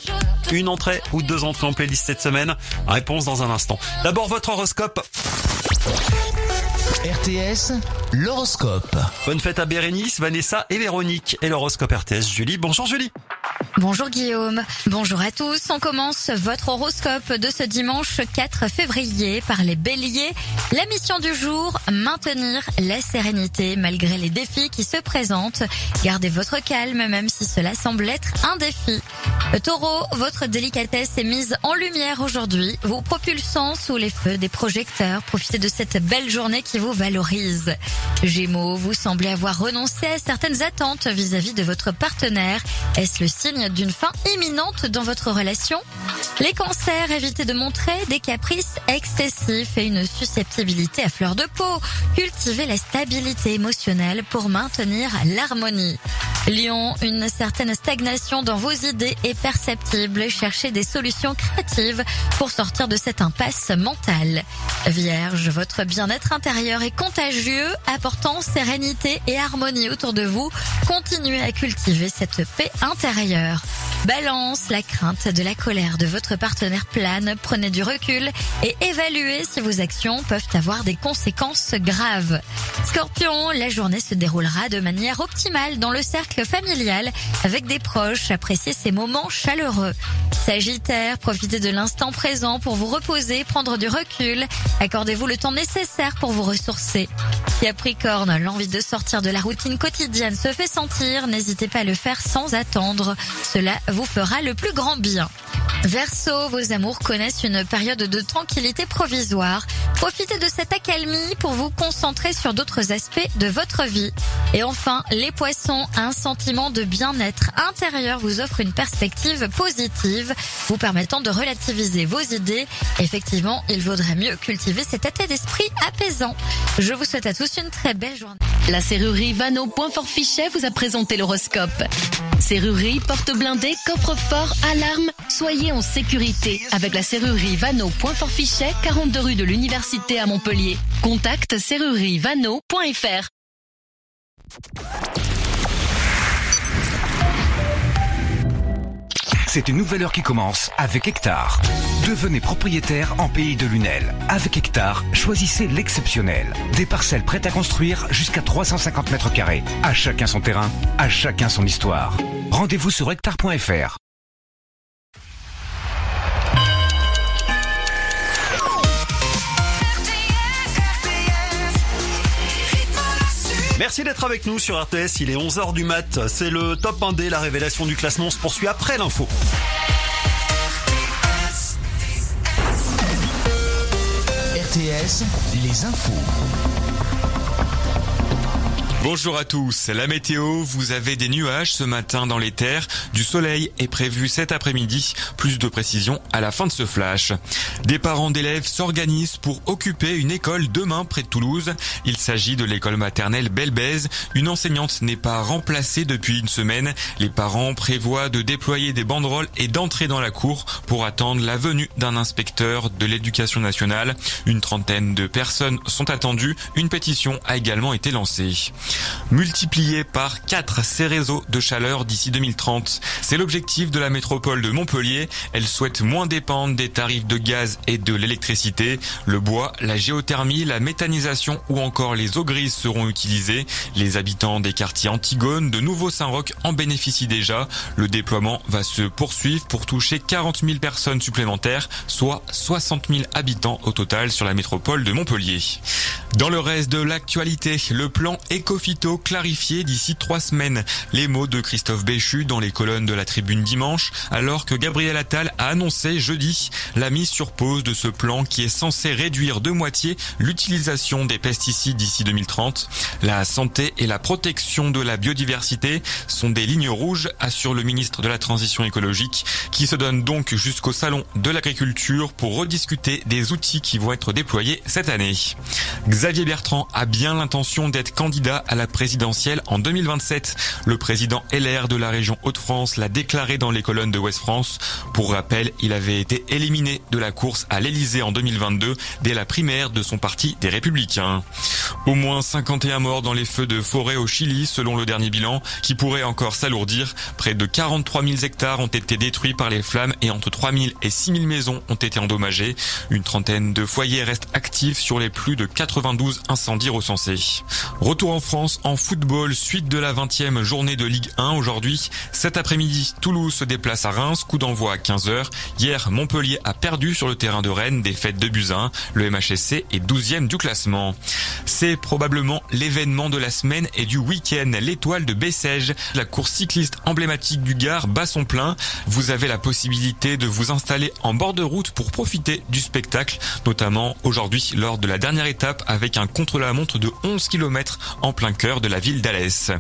[SPEAKER 2] Une entrée ou deux entrées en playlist cette semaine. Réponse dans un instant. D'abord votre horoscope.
[SPEAKER 7] RTS, l'horoscope.
[SPEAKER 2] Bonne fête à Bérénice, Vanessa et Véronique. Et l'horoscope RTS, Julie. Bonjour Julie.
[SPEAKER 38] Bonjour Guillaume, bonjour à tous. On commence votre horoscope de ce dimanche 4 février par les béliers. La mission du jour, maintenir la sérénité malgré les défis qui se présentent. Gardez votre calme même si cela semble être un défi. Taureau, votre délicatesse est mise en lumière aujourd'hui, vous propulsant sous les feux des projecteurs. Profitez de cette belle journée qui vous valorise. Gémeaux, vous semblez avoir renoncé à certaines attentes vis-à-vis de votre partenaire. Est-ce le signe d'une fin imminente dans votre relation Les cancers, évitez de montrer des caprices excessifs et une susceptibilité à fleur de peau. Cultivez la stabilité émotionnelle pour maintenir l'harmonie. Lion, une certaine stagnation dans vos idées est perceptible. Cherchez des solutions créatives pour sortir de cette impasse mentale. Vierge, votre bien-être intérieur est contagieux, apportant sérénité et harmonie autour de vous. Continuez à cultiver cette paix intérieure. Balance, la crainte de la colère de votre partenaire plane. Prenez du recul et évaluez si vos actions peuvent avoir des conséquences graves. Scorpion, la journée se déroulera de manière optimale dans le cercle familial avec des proches. Appréciez ces moments chaleureux. Sagittaire, profitez de l'instant présent pour vous reposer, prendre du recul. Accordez-vous le temps nécessaire pour vous ressourcer. Capricorne, l'envie de sortir de la routine quotidienne se fait sentir. N'hésitez pas à le faire sans attendre. Cela vous fera le plus grand bien.
[SPEAKER 39] Verseau, vos amours connaissent une période de tranquillité provisoire. Profitez de cette accalmie pour vous concentrer sur d'autres aspects de votre vie. Et enfin, les poissons, un sentiment de bien-être intérieur vous offre une perspective positive, vous permettant de relativiser vos idées. Effectivement, il vaudrait mieux cultiver cet état d'esprit apaisant. Je vous souhaite à tous une très belle journée.
[SPEAKER 40] La serrurerie Vano Point Fichet vous a présenté l'horoscope. Serrurerie, porte blindée, coffre-fort, alarme. Soyez en sécurité avec la serrurerie Vano Point Fichet, 42 rue de l'Université à Montpellier. Contact serrurievano.fr.
[SPEAKER 41] C'est une nouvelle heure qui commence avec Hectare. Devenez propriétaire en pays de Lunel. Avec Hectare, choisissez l'exceptionnel. Des parcelles prêtes à construire jusqu'à 350 mètres carrés. À chacun son terrain, à chacun son histoire. Rendez-vous sur hectare.fr.
[SPEAKER 2] Merci d'être avec nous sur RTS, il est 11h du mat. C'est le top 1D, la révélation du classement se poursuit après l'info.
[SPEAKER 14] RTS, les infos.
[SPEAKER 4] Bonjour à tous. La météo, vous avez des nuages ce matin dans les terres. Du soleil est prévu cet après-midi. Plus de précision à la fin de ce flash. Des parents d'élèves s'organisent pour occuper une école demain près de Toulouse. Il s'agit de l'école maternelle Belbèze. Une enseignante n'est pas remplacée depuis une semaine. Les parents prévoient de déployer des banderoles et d'entrer dans la cour pour attendre la venue d'un inspecteur de l'éducation nationale. Une trentaine de personnes sont attendues. Une pétition a également été lancée. Multiplier par 4 ces réseaux de chaleur d'ici 2030. C'est l'objectif de la métropole de Montpellier. Elle souhaite moins dépendre des tarifs de gaz et de l'électricité. Le bois, la géothermie, la méthanisation ou encore les eaux grises seront utilisés. Les habitants des quartiers Antigone de Nouveau-Saint-Roch en bénéficient déjà. Le déploiement va se poursuivre pour toucher 40 000 personnes supplémentaires, soit 60 000 habitants au total sur la métropole de Montpellier. Dans le reste de l'actualité, le plan Clarifié d'ici trois semaines. Les mots de Christophe Béchu dans les colonnes de la tribune dimanche, alors que Gabriel Attal a annoncé jeudi la mise sur pause de ce plan qui est censé réduire de moitié l'utilisation des pesticides d'ici 2030. La santé et la protection de la biodiversité sont des lignes rouges, assure le ministre de la Transition écologique, qui se donne donc jusqu'au salon de l'agriculture pour rediscuter des outils qui vont être déployés cette année. Xavier Bertrand a bien l'intention d'être candidat la présidentielle en 2027. Le président LR de la région Hauts-de-France l'a déclaré dans les colonnes de Ouest France. Pour rappel, il avait été éliminé de la course à l'Elysée en 2022 dès la primaire de son parti des Républicains. Au moins 51 morts dans les feux de forêt au Chili selon le dernier bilan qui pourrait encore s'alourdir. Près de 43 000 hectares ont été détruits par les flammes et entre 3 000 et 6 000 maisons ont été endommagées. Une trentaine de foyers restent actifs sur les plus de 92 incendies recensés. Retour en France en football, suite de la 20e journée de Ligue 1 aujourd'hui. Cet après-midi, Toulouse se déplace à Reims, coup d'envoi à 15h. Hier, Montpellier a perdu sur le terrain de Rennes, défaite de Buzyn. Le MHSC est 12e du classement. C'est probablement l'événement de la semaine et du week-end, l'étoile de Bessèges. La course cycliste emblématique du Gard bat son plein. Vous avez la possibilité de vous installer en bord de route pour profiter du spectacle, notamment aujourd'hui lors de la dernière étape avec un contre-la-montre de 11 km en plein cœur de la ville d'Alès.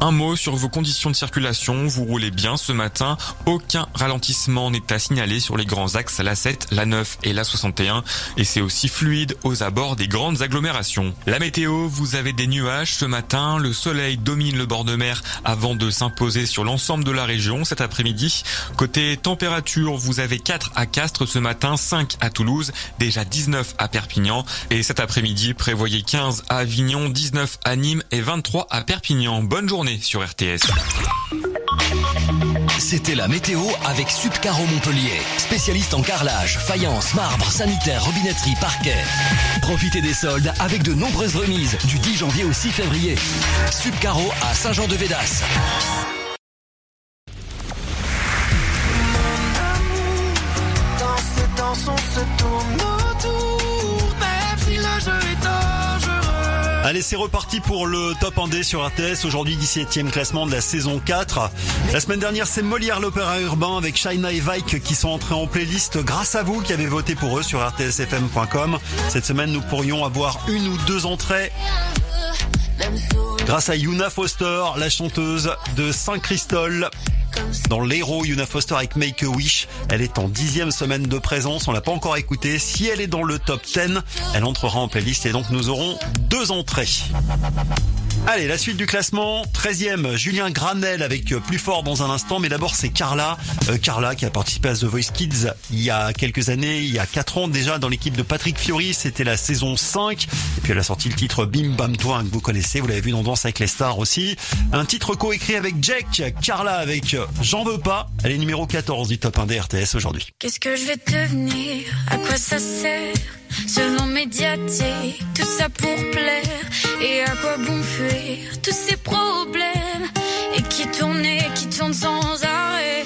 [SPEAKER 4] Un mot sur vos conditions de circulation. Vous roulez bien ce matin. Aucun ralentissement n'est à signaler sur les grands axes la 7, la 9 et la 61. Et c'est aussi fluide aux abords des grandes agglomérations. La météo, vous avez des nuages ce matin. Le soleil domine le bord de mer avant de s'imposer sur l'ensemble de la région cet après-midi. Côté température, vous avez 4 à Castres ce matin, 5 à Toulouse, déjà 19 à Perpignan. Et cet après-midi, prévoyez 15 à Avignon, 19 à Nîmes et 23 à Perpignan. Bonne journée sur RTS.
[SPEAKER 14] C'était la météo avec Subcaro Montpellier. Spécialiste en carrelage, faïence, marbre, sanitaire, robinetterie, parquet. Profitez des soldes avec de nombreuses remises du 10 janvier au 6 février. Subcaro à Saint-Jean-de-Védas.
[SPEAKER 2] Reparti pour le top 1D sur RTS. Aujourd'hui, 17e classement de la saison 4. La semaine dernière, c'est Molière l'opéra urbain avec Shaina et Vike qui sont entrés en playlist grâce à vous qui avez voté pour eux sur rtsfm.com. Cette semaine, nous pourrions avoir une ou deux entrées grâce à Yuna Foster, la chanteuse de Saint-Christol. Dans l'héros Yuna Foster avec Make a Wish, elle est en dixième semaine de présence, on l'a pas encore écoutée. Si elle est dans le top 10, elle entrera en playlist et donc nous aurons deux entrées. Allez, la suite du classement, 13e, Julien Granel avec Plus Fort dans un instant, mais d'abord c'est Carla, euh, Carla qui a participé à The Voice Kids il y a quelques années, il y a 4 ans déjà dans l'équipe de Patrick Fiori, c'était la saison 5, et puis elle a sorti le titre Bim Bam Toi que vous connaissez, vous l'avez vu dans Danse avec les stars aussi, un titre coécrit avec Jack, Carla avec J'en veux pas, elle est numéro 14 du top 1 des RTS aujourd'hui.
[SPEAKER 5] Qu'est-ce que je vais devenir? À quoi ça sert? Médiatique, tout ça pour plaire. Et à quoi bon tous ces problèmes Et qui tournent et qui tournent sans arrêt.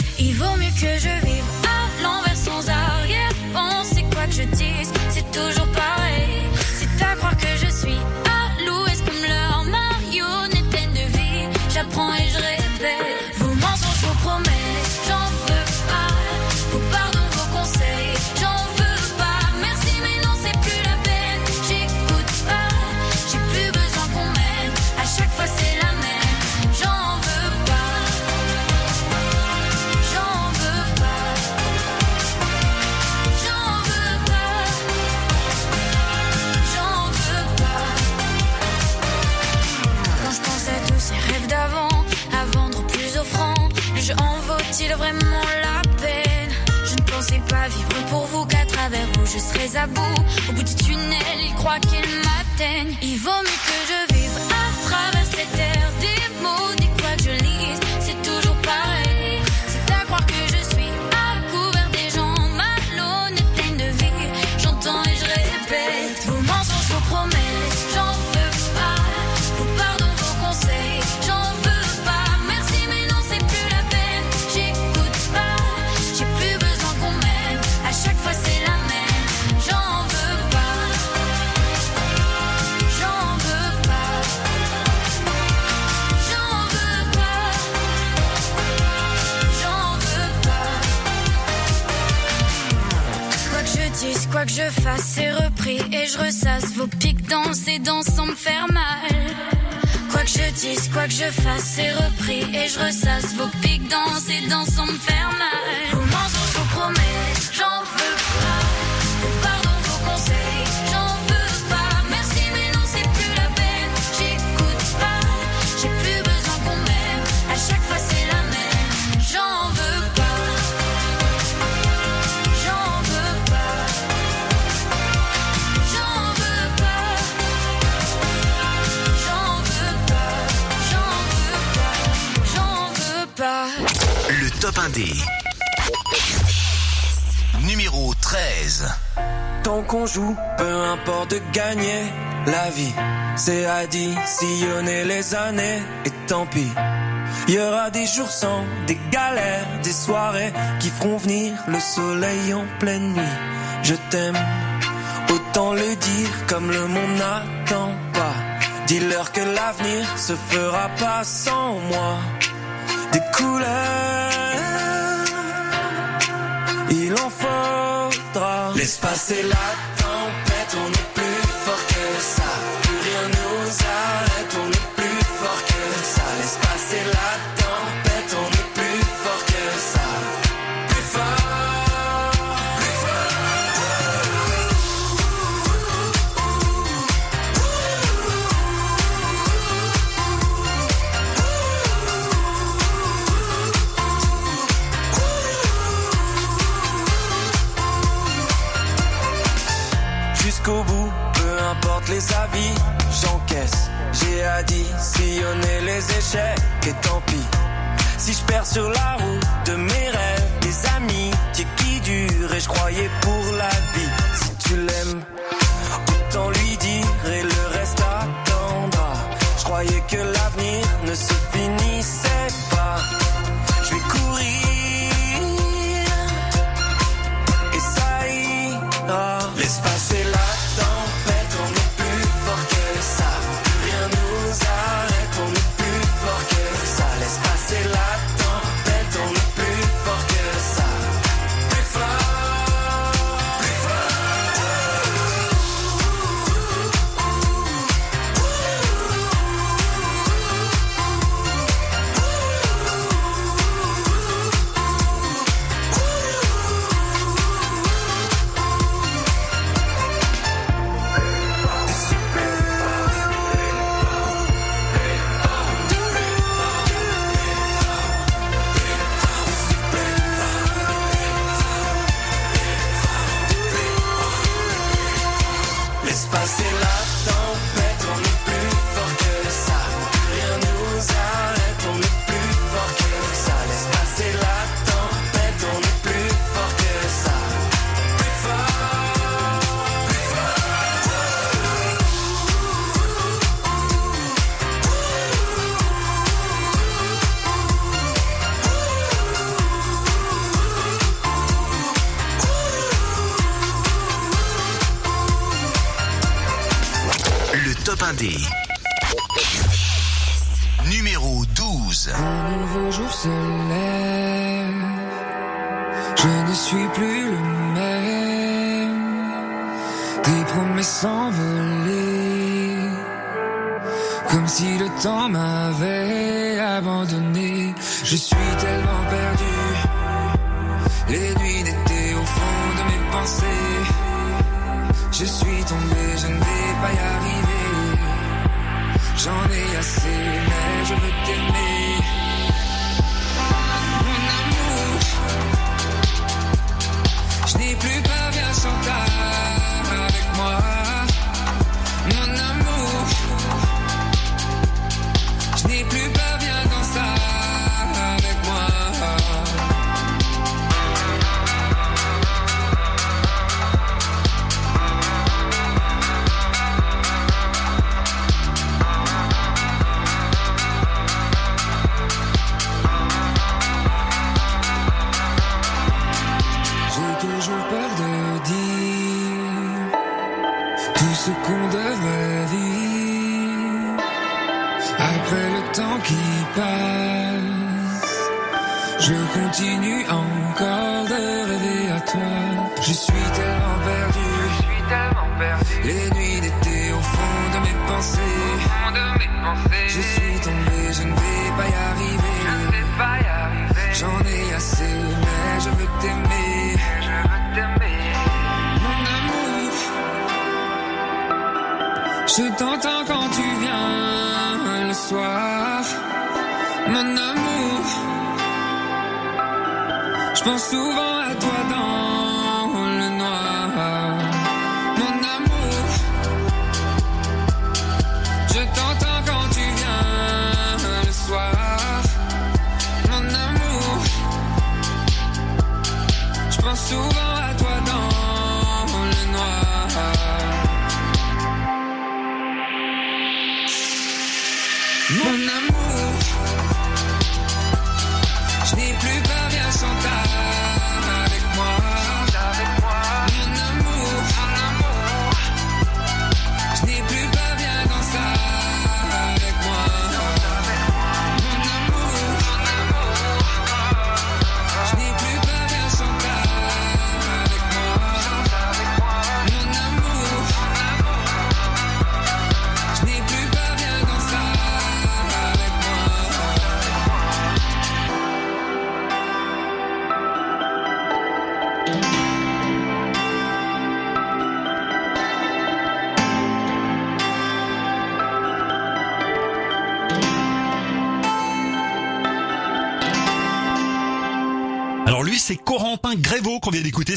[SPEAKER 5] Je serais à bout. Au bout du tunnel, ils croient qu'ils m'atteignent. Il vaut mieux que je quoi que je fasse, c'est repris et je ressasse vos pics dans ces dents sans me faire mal. Quoi que je dise, quoi que je fasse, c'est repris et je ressasse vos pics dans ces dents sans me faire mal.
[SPEAKER 7] Le top 1D. Numéro 13.
[SPEAKER 8] Tant qu'on joue, peu importe de gagner la vie. C'est additionner les années et tant pis. Il y aura des jours sans, des galères, des soirées qui feront venir le soleil en pleine nuit. Je t'aime, autant le dire comme le monde n'attend pas. Dis-leur que l'avenir se fera pas sans moi. Des couleurs, il en faudra. Laisse passer la tempête, on est plus fort que ça. Plus rien nous arrête, les échecs et tant pis. Si je perds sur la route de mes rêves, des amis qui durent et je croyais pour la vie. Si tu l'aimes, autant lui dire et le reste attendra. Je croyais que l'avenir ne se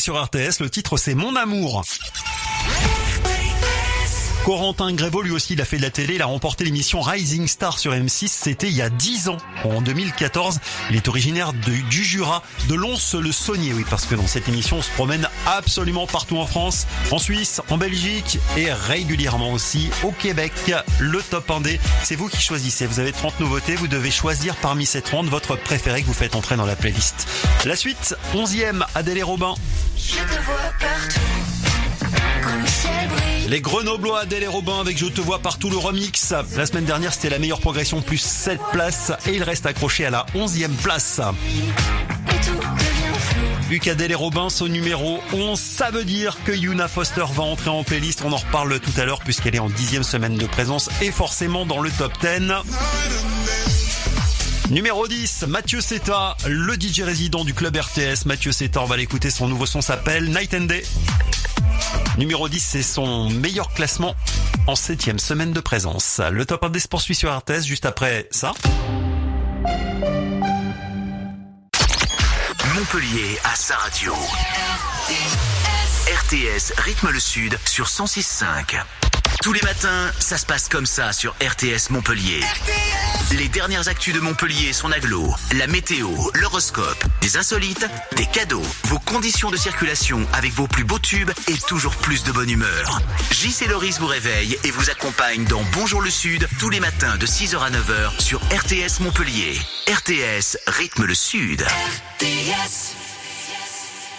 [SPEAKER 2] sur RTS. Le titre, c'est Mon amour. Corentin Grévaux, lui aussi, il a fait de la télé. Il a remporté l'émission Rising Star sur M6. C'était il y a 10 ans, en 2014. Il est originaire du Jura, de Lons-le-Saunier. Oui, parce que dans cette émission, on se promène absolument partout en France, en Suisse, en Belgique et régulièrement aussi au Québec. Le top 1D, c'est vous qui choisissez. Vous avez 30 nouveautés. Vous devez choisir parmi ces 30 votre préféré que vous faites entrer dans la playlist. La suite, 11e, Adèle et Robin.
[SPEAKER 27] Je te vois partout, quand le ciel brille.
[SPEAKER 2] Les Grenoblois, Adèle et Robin avec Je te vois partout le remix. La semaine dernière, c'était la meilleure progression, plus 7 places. Et il reste accroché à la 11e place. Vu qu'Adèle et Robin sont numéro 11, ça veut dire que Yuna Foster va entrer en playlist. On en reparle tout à l'heure puisqu'elle est en dixième semaine de présence et forcément dans le top 10. Numéro 10, Mathieu Seta, le DJ résident du club RTS. Mathieu Seta, on va l'écouter, son nouveau son s'appelle Night and Day. Numéro 10, c'est son meilleur classement en septième semaine de présence. Le top 1 des sports suit sur RTS juste après ça.
[SPEAKER 7] Montpellier à sa radio. RTS rythme le sud sur 106.5. Tous les matins, ça se passe comme ça sur RTS Montpellier. Les dernières actus de Montpellier et son aglo, la météo, l'horoscope, des insolites, des cadeaux, vos conditions de circulation avec vos plus beaux tubes et toujours plus de bonne humeur. JC Loris vous réveille et vous accompagne dans Bonjour le Sud tous les matins de 6h à 9h sur RTS Montpellier. RTS rythme le sud.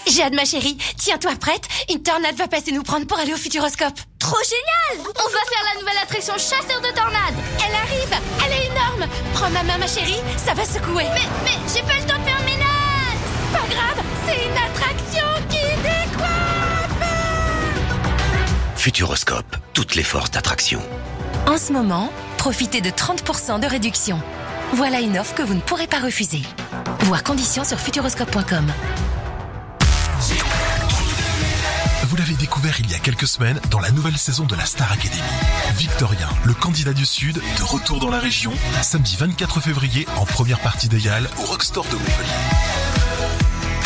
[SPEAKER 42] Jade, ma chérie, tiens-toi prête. Une tornade va passer nous prendre pour aller au Futuroscope. Trop génial On va faire la nouvelle attraction chasseur de tornades Elle arrive Elle est énorme Prends ma main ma chérie, ça va secouer Mais, mais, j'ai pas le temps de faire mes notes Pas grave, c'est une attraction qui décoiffe
[SPEAKER 7] Futuroscope, toutes les forces d'attraction.
[SPEAKER 43] En ce moment, profitez de 30% de réduction. Voilà une offre que vous ne pourrez pas refuser. Voir conditions sur futuroscope.com.
[SPEAKER 44] Vous l'avez découvert il y a quelques semaines dans la nouvelle saison de la Star Academy. Victorien, le candidat du Sud, de retour dans la région, samedi 24 février en première partie Halles au Rockstore de Montpellier.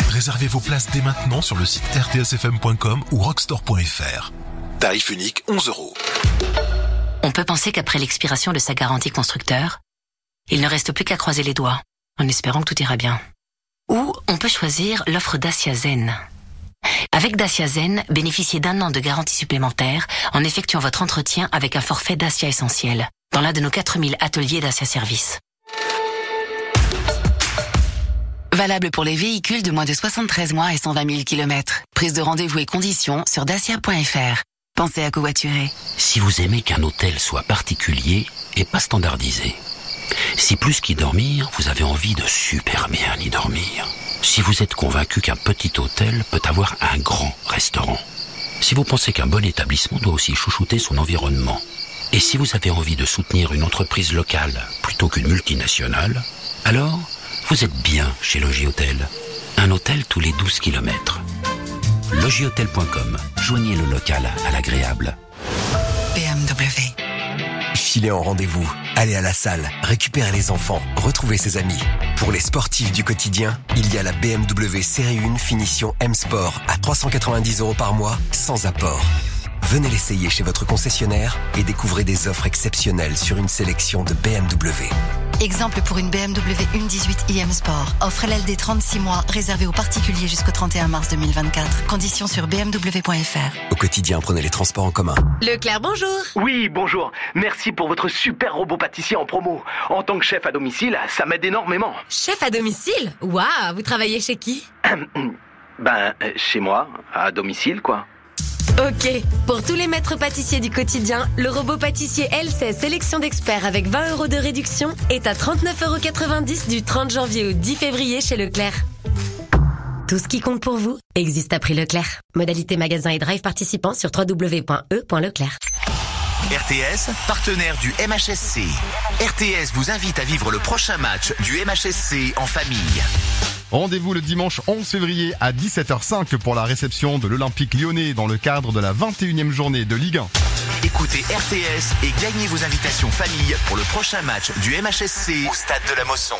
[SPEAKER 44] Réservez vos places dès maintenant sur le site rtsfm.com ou rockstore.fr. Tarif unique 11 euros.
[SPEAKER 10] On peut penser qu'après l'expiration de sa garantie constructeur, il ne reste plus qu'à croiser les doigts, en espérant que tout ira bien. Ou on peut choisir l'offre Dacia Zen. Avec Dacia Zen, bénéficiez d'un an de garantie supplémentaire en effectuant votre entretien avec un forfait Dacia Essentiel dans l'un de nos 4000 ateliers Dacia Service.
[SPEAKER 45] Valable pour les véhicules de moins de 73 mois et 120 000 km. Prise de rendez-vous et conditions sur dacia.fr. Pensez à covoiturer.
[SPEAKER 46] Si vous aimez qu'un hôtel soit particulier et pas standardisé. Si plus qu'y dormir, vous avez envie de super bien y dormir. Si vous êtes convaincu qu'un petit hôtel peut avoir un grand restaurant. Si vous pensez qu'un bon établissement doit aussi chouchouter son environnement. Et si vous avez envie de soutenir une entreprise locale plutôt qu'une multinationale, alors vous êtes bien chez Logis Hôtel. Un hôtel tous les 12 kilomètres. Logihôtel.com. Joignez le local à l'agréable.
[SPEAKER 14] BMW. Filez en rendez-vous, allez à la salle, récupérez les enfants, retrouvez ses amis. Pour les sportifs du quotidien, il y a la BMW Série 1 finition M Sport à 390 euros par mois, sans apport. Venez l'essayer chez votre concessionnaire et découvrez des offres exceptionnelles sur une sélection de BMW.
[SPEAKER 10] Exemple pour une BMW 1.18 iM Sport. Offre LLD 36 mois, réservée aux particuliers jusqu'au 31 mars 2024. Conditions sur bmw.fr.
[SPEAKER 14] Au quotidien, prenez les transports en commun.
[SPEAKER 16] Leclerc, bonjour
[SPEAKER 47] Oui, bonjour. Merci pour votre super robot pâtissier en promo. En tant que chef à domicile, ça m'aide énormément.
[SPEAKER 16] Chef à domicile? Waouh, vous travaillez chez qui? (clears throat)
[SPEAKER 47] Ben, chez moi, à domicile, quoi.
[SPEAKER 16] Ok, pour tous les maîtres pâtissiers du quotidien, le robot pâtissier L16 sélection d'experts avec 20 euros de réduction est à 39,90€ du 30 janvier au 10 février chez Leclerc. Tout ce qui compte pour vous existe à prix Leclerc. Modalité magasin et drive participant sur www.e.leclerc.
[SPEAKER 7] RTS, partenaire du MHSC. RTS vous invite à vivre le prochain match du MHSC en famille.
[SPEAKER 48] Rendez-vous le dimanche 11 février à 17h05 pour la réception de l'Olympique lyonnais dans le cadre de la 21e journée de Ligue 1.
[SPEAKER 7] Écoutez RTS et gagnez vos invitations famille pour le prochain match du MHSC au stade de la Mosson.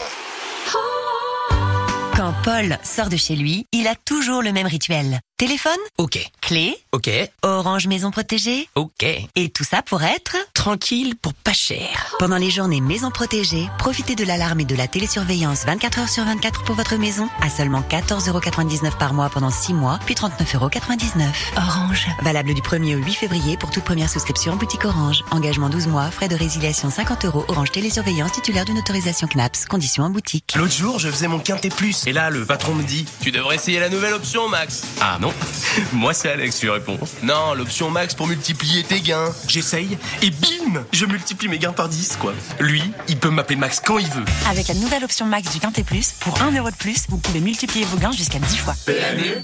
[SPEAKER 18] Quand Paul sort de chez lui, il a toujours le même rituel. Téléphone
[SPEAKER 49] Ok.
[SPEAKER 18] Clé
[SPEAKER 49] Ok.
[SPEAKER 18] Orange Maison Protégée
[SPEAKER 49] Ok.
[SPEAKER 18] Et tout ça pour être
[SPEAKER 49] Tranquille pour pas cher.
[SPEAKER 18] Pendant les journées Maison Protégée, profitez de l'alarme et de la télésurveillance 24 heures sur 24 pour votre maison à seulement 14,99€ par mois pendant 6 mois, puis 39,99€. Orange. Valable du 1er au 8 février pour toute première souscription en boutique Orange. Engagement 12 mois, frais de résiliation 50 euros. Orange Télésurveillance titulaire d'une autorisation CNAPS. Conditions en boutique.
[SPEAKER 50] L'autre jour, je faisais mon quintet plus. Et là, le patron me dit Tu devrais essayer la nouvelle option, Max. Ah non (laughs) Moi, c'est Alex, tu réponds. Non, l'option Max pour multiplier tes gains. J'essaye et bim Je multiplie mes gains par 10, quoi. Lui, il peut m'appeler Max quand il veut.
[SPEAKER 51] Avec la nouvelle option Max du Quintet Plus, pour 1 euro de plus, vous pouvez multiplier vos gains jusqu'à 10 fois.
[SPEAKER 50] PMU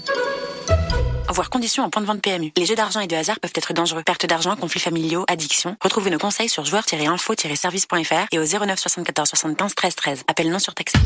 [SPEAKER 51] Voir conditions en point de vente PMU. Les jeux d'argent et de hasard peuvent être dangereux. Perte d'argent, conflits familiaux, addiction. Retrouvez nos conseils sur joueurs-info-service.fr et au 09 74 75 13 13. Appel non surtaxé.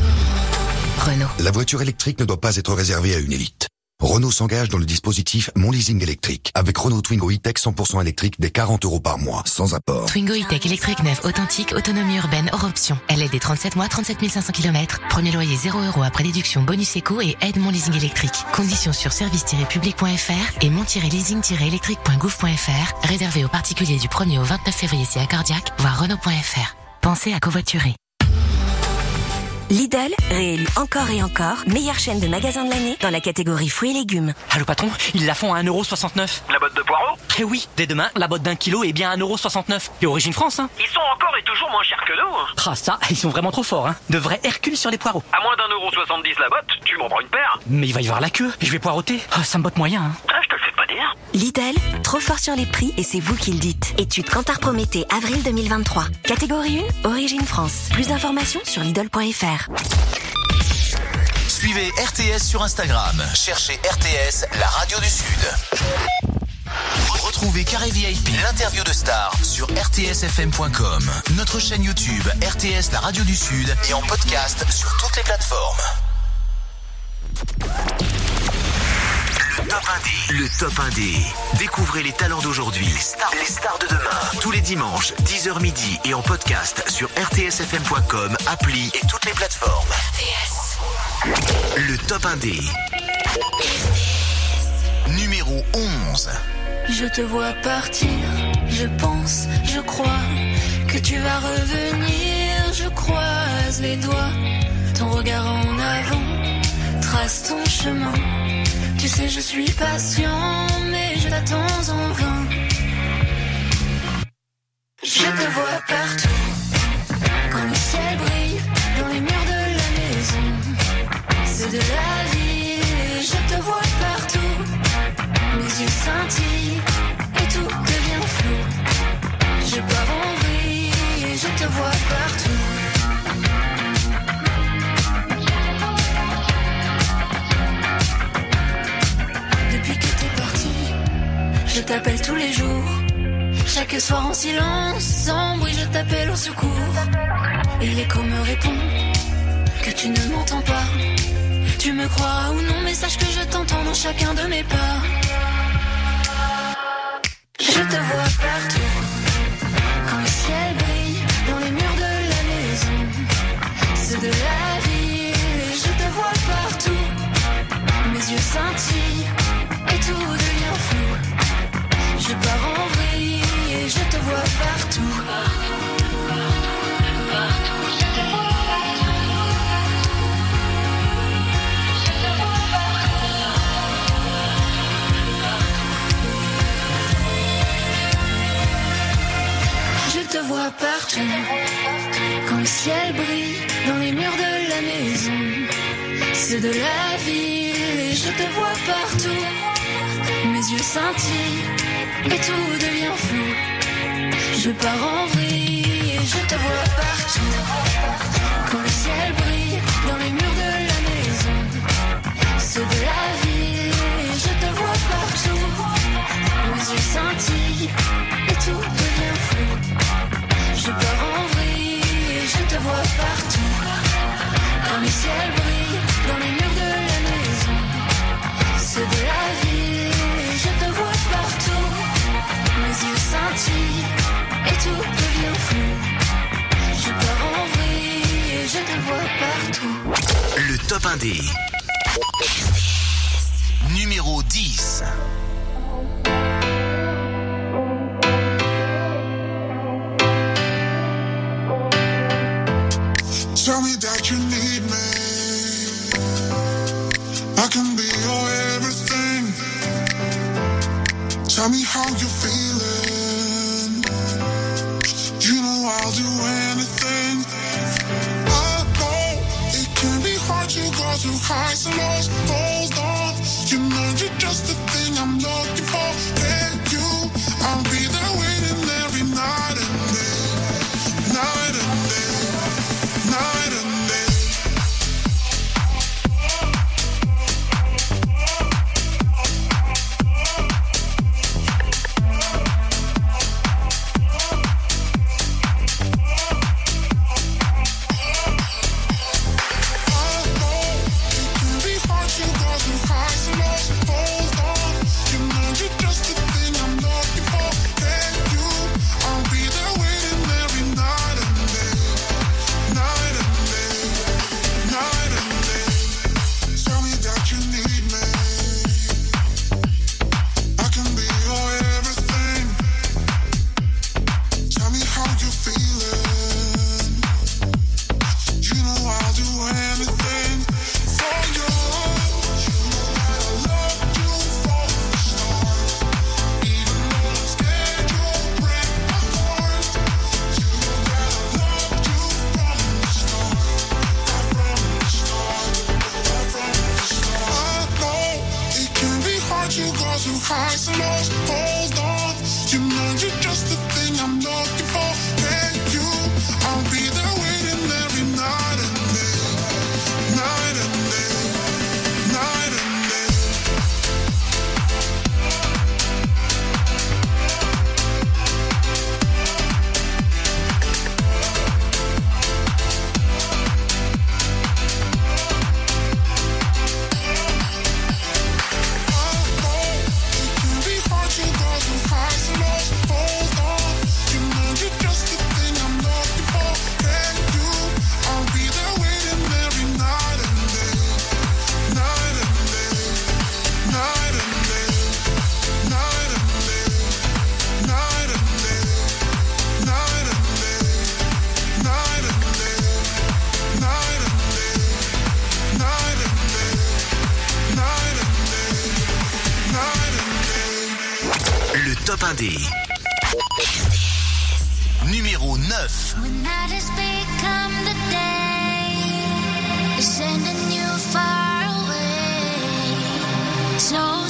[SPEAKER 52] Renault. La voiture électrique ne doit pas être réservée à une élite. Renault s'engage dans le dispositif Mon Leasing électrique avec Renault Twingo E-Tech 100% électrique des 40 euros par mois, sans apport.
[SPEAKER 10] Twingo E-Tech électrique neuf authentique, autonomie urbaine hors option. Elle est des 37 mois, 37 500 km. Premier loyer 0 euros après déduction bonus éco et aide mon leasing électrique. Conditions sur service-public.fr et mon-leasing-électrique.gouv.fr. Réservé aux particuliers du 1er au 29 février si accordiaque, voire Renault.fr. Pensez à covoiturer.
[SPEAKER 23] Lidl, réélu encore et encore, meilleure chaîne de magasins de l'année dans la catégorie fruits et légumes.
[SPEAKER 49] Allô patron, ils la font à 1,69€.
[SPEAKER 47] La botte de poireaux
[SPEAKER 49] Eh oui, dès demain, la botte d'un kilo est bien à 1,69€. Et origine France, hein
[SPEAKER 47] Ils sont encore et toujours moins chers que nous. hein.
[SPEAKER 49] Ah ça, ils sont vraiment trop forts, hein. De vrais Hercule sur les poireaux.
[SPEAKER 47] À moins d'un euro 70 la botte, tu m'en prends une paire.
[SPEAKER 49] Mais il va y avoir la queue, et je vais poireauter. Ah, ça me botte moyen, hein.
[SPEAKER 47] Ah, je te le fais pas dire.
[SPEAKER 23] Lidl, trop fort sur les prix et c'est vous qui le dites. Étude Cantar Prométhée, avril 2023. Catégorie 1, Origine France. Plus d'informations sur Lidl.fr.
[SPEAKER 7] Suivez RTS sur Instagram. Cherchez RTS, la radio du Sud. Retrouvez Carré VIP, l'interview de star sur rtsfm.com, notre chaîne YouTube RTS, la radio du Sud et en podcast sur toutes les plateformes. Le top 1D. Le top 1D. Découvrez les talents d'aujourd'hui, les stars, les stars de demain. Tous les dimanches, 10h midi et en podcast sur rtsfm.com, appli et toutes les plateformes. Le top 1D. Numéro 11.
[SPEAKER 5] Je te vois partir, je pense, je crois que tu vas revenir, je croise les doigts, ton regard en avant trace ton chemin. Tu sais, je suis patient, mais je t'attends en vain. Je te vois partout, quand le ciel brille dans les murs de la maison. C'est de la et je te vois partout. Mes yeux scintillent je t'appelle tous les jours. Chaque soir en silence, sans bruit, je t'appelle au secours. Et l'écho me répond que tu ne m'entends pas. Tu me crois ou non, mais sache que je t'entends dans chacun de mes pas. Je te vois partout. Quand le ciel brille dans les murs de la maison, c'est de la ville je te vois partout. Mes yeux scintillent Je pars en vrille et je te vois partout. Je te vois partout. Quand le ciel brille dans les murs de la maison, c'est de la ville et je te vois partout. Mes yeux scintillent et tout devient flou. Je pars en vrille et je te vois partout. Quand le ciel brille dans les murs de la maison, c'est de la ville et je te vois partout. Mes yeux scintillent et tout devient flou. Je pars en vrille et je te vois partout. Quand le ciel brille dans les murs de la maison, c'est de la ville
[SPEAKER 7] Le top 1D. Numéro 10.
[SPEAKER 53] Tell me that you need me. I can how you're feeling. passionate.
[SPEAKER 7] Top 1D. Numéro 9.
[SPEAKER 27] When night has become the day, it's sending you far away, so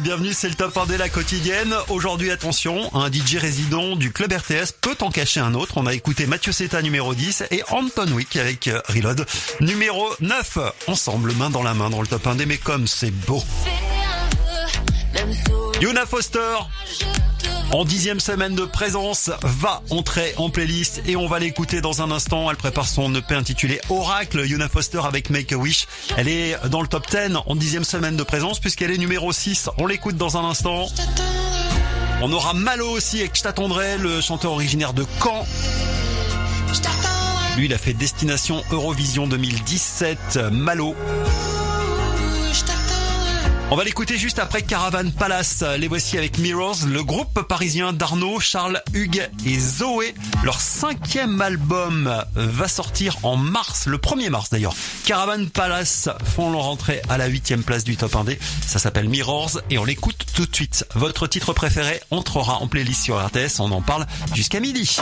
[SPEAKER 2] Bienvenue, c'est le top 1 de la quotidienne. Aujourd'hui, attention, un DJ résident du club RTS peut en cacher un autre. On a écouté Mathieu Seta numéro 10 et Anton Wick avec euh, Reload numéro 9. Ensemble, main dans la main dans le top 1 des mais comme c'est beau. Yuna Foster, en dixième semaine de présence, va entrer en playlist et on va l'écouter dans un instant. Elle prépare son EP intitulé Oracle. Yuna Foster avec Make a Wish. Elle est dans le top 10 en dixième semaine de présence puisqu'elle est numéro 6. On l'écoute dans un instant. On aura Malo aussi avec Je t'attendrai, le chanteur originaire de Caen. Lui, il a fait Destination Eurovision 2017. Malo. On va l'écouter juste après Caravan Palace. Les voici avec Mirrors, le groupe parisien d'Arnaud, Charles, Hugues et Zoé. Leur cinquième album va sortir en mars, le 1er mars d'ailleurs. Caravan Palace font leur entrée à la huitième place du top 1D. Ça s'appelle Mirrors et on l'écoute tout de suite. Votre titre préféré entrera en playlist sur RTS. On en parle jusqu'à midi.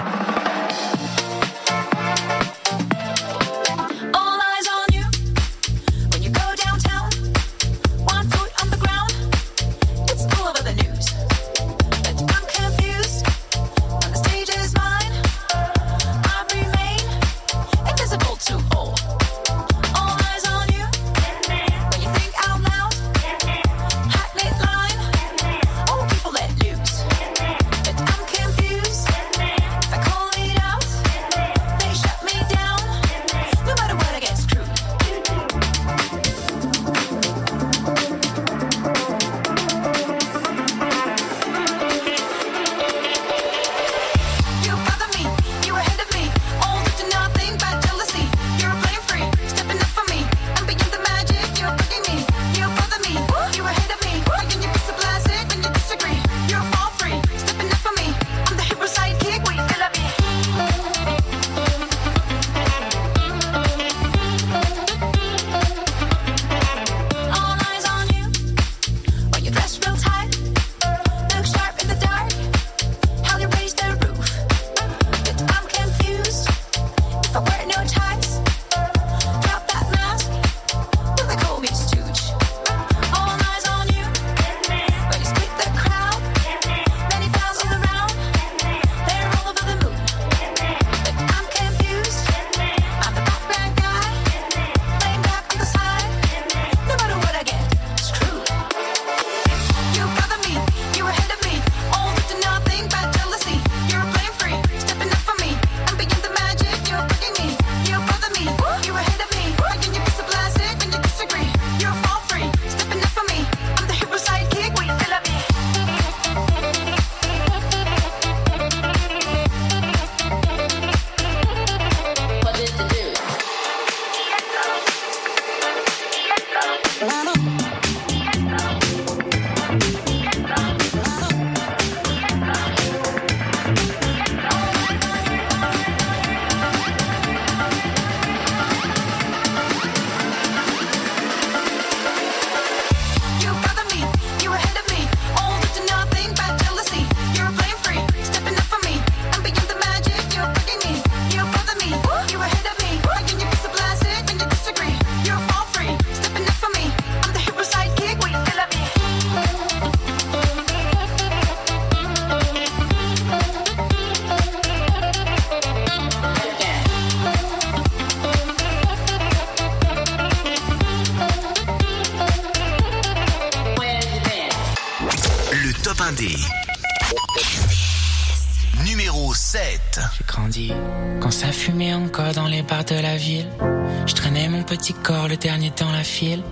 [SPEAKER 6] Corps le dernier dans la file.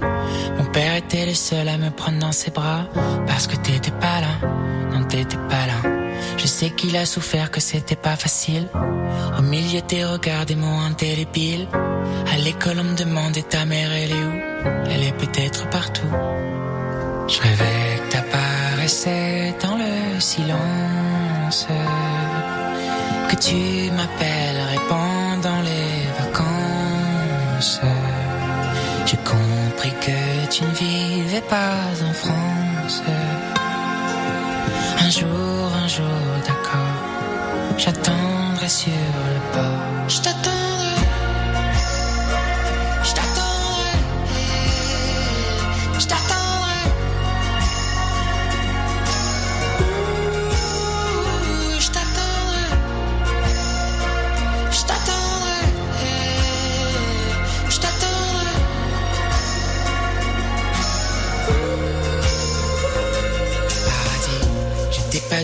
[SPEAKER 6] Mon père était le seul à me prendre dans ses bras. Parce que t'étais pas là, non t'étais pas là. Je sais qu'il a souffert, que c'était pas facile. Au milieu des regards des mots indélébiles. À l'école on me demandait ta mère elle est où? Elle est peut-être partout. Je rêvais que t'apparaissais dans le silence. Que tu m'appellerais pendant les vacances. Que tu ne vivais pas en France. Un jour, un jour, d'accord. J'attendrai sur le port.